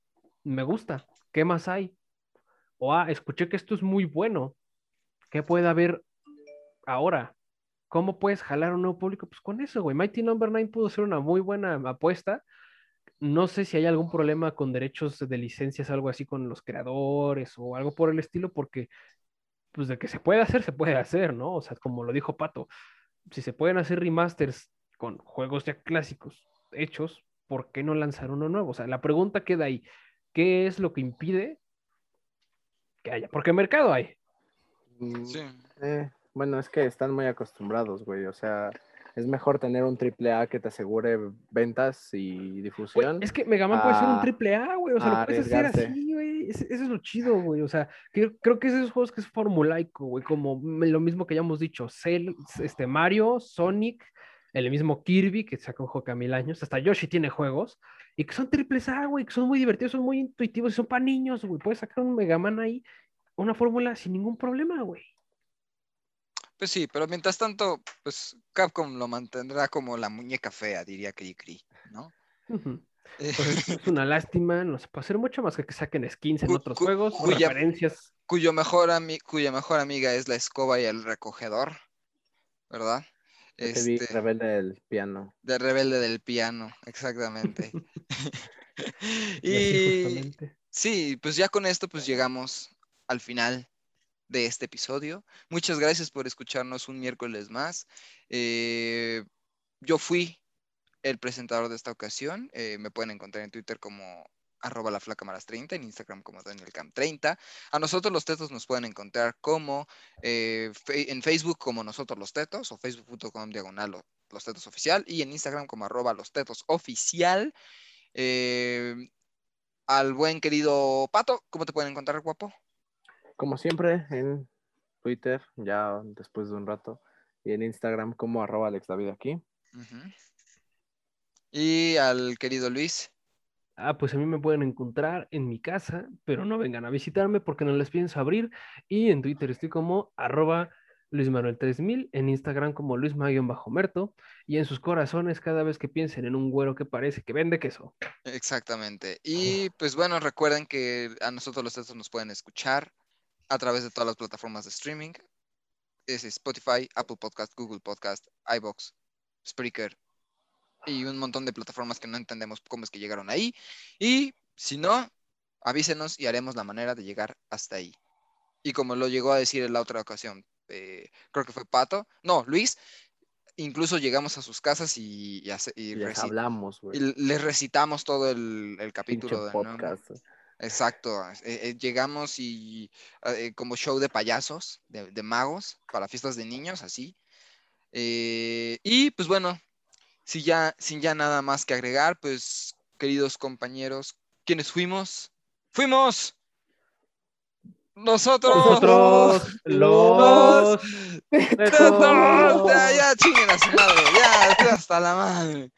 me gusta, ¿qué más hay? O ah, escuché que esto es muy bueno, ¿qué puede haber ahora? ¿Cómo puedes jalar un nuevo público? Pues con eso, güey. Mighty Number 9 pudo ser una muy buena apuesta. No sé si hay algún problema con derechos de licencias, algo así con los creadores o algo por el estilo, porque pues de que se puede hacer, se puede hacer, ¿no? O sea, como lo dijo Pato, si se pueden hacer remasters con juegos ya clásicos hechos, ¿por qué no lanzar uno nuevo? O sea, la pregunta queda ahí, ¿qué es lo que impide que haya? Porque mercado hay. Mm, Sí. eh, bueno, es que están muy acostumbrados, güey. O sea, es mejor tener un triple A que te asegure ventas y Güey, difusión. es que Mega Man puede ser un a- triple A, güey. O sea, a lo puedes hacer arriesgarse. así, güey. Ese- Eso es lo chido, güey. O sea, creo, creo que es esos juegos que es formulaico, güey. Como lo mismo que ya hemos dicho. Cell, este, Mario, Sonic, el mismo Kirby, que saca un juego cada mil años. Hasta Yoshi tiene juegos. Y que son triples A, güey. Que son muy divertidos, son muy intuitivos y son para niños, güey. Puedes sacar un Mega Man ahí, una fórmula sin ningún problema, güey. Pues sí, pero mientras tanto, pues Capcom lo mantendrá como la muñeca fea, diría Cri Cri, ¿no? Ujú. Eh, Pues, es una lástima, no se puede hacer mucho más que que saquen skins en Cu- otros juegos, cuya- referencias. cuyo mejor ami- cuya mejor amiga es la escoba y el recogedor, ¿verdad? Yo Te vi Este, rebelde del piano. de rebelde del piano, exactamente. Y sí, pues ya con esto pues llegamos al final de este episodio. Muchas gracias por escucharnos un miércoles más. Eh, yo fui el presentador de esta ocasión. eh, me pueden encontrar en Twitter como arroba la flaca maras 30, en Instagram como danielcam 30. A nosotros los tetos nos pueden encontrar como eh, en Facebook como nosotros los tetos o facebook.com diagonal lo- los tetos oficial y en Instagram como arroba los tetos oficial. Eh, al buen querido Pato, ¿cómo te pueden encontrar, guapo? Como siempre, en Twitter, ya después de un rato, y en Instagram como arroba Alex David aquí. Y al querido Luis. Ah, pues a mí me pueden encontrar en mi casa, pero no vengan a visitarme porque no les pienso abrir. Y en Twitter estoy como arroba Luis Manuel 3000, en Instagram como Luis bajo merto y en sus corazones cada vez que piensen en un güero que parece que vende queso. Exactamente. Y pues bueno, recuerden que a nosotros los textos nos pueden escuchar a través de todas las plataformas de streaming. Es Spotify, Apple Podcast, Google Podcast, iBox, Spreaker y un montón de plataformas que no entendemos cómo es que llegaron ahí. Y si no, avísenos y haremos la manera de llegar hasta ahí. Y como lo llegó a decir en la otra ocasión, eh, creo que fue Pato, no, Luis, incluso llegamos a sus casas y, y hace- y Y les hablamos, güey. y les recitamos todo el, capítulo de nuevo. podcast. Exacto. eh, eh, llegamos y como show de payasos, de, de magos, para fiestas de niños, así. Y pues bueno, si ya, sin ya nada más que agregar, pues queridos compañeros, ¿quiénes fuimos? ¡Fuimos! Nosotros. Nosotros, los tetos. Ya, ya, chinguen a su madre, ya, hasta la madre.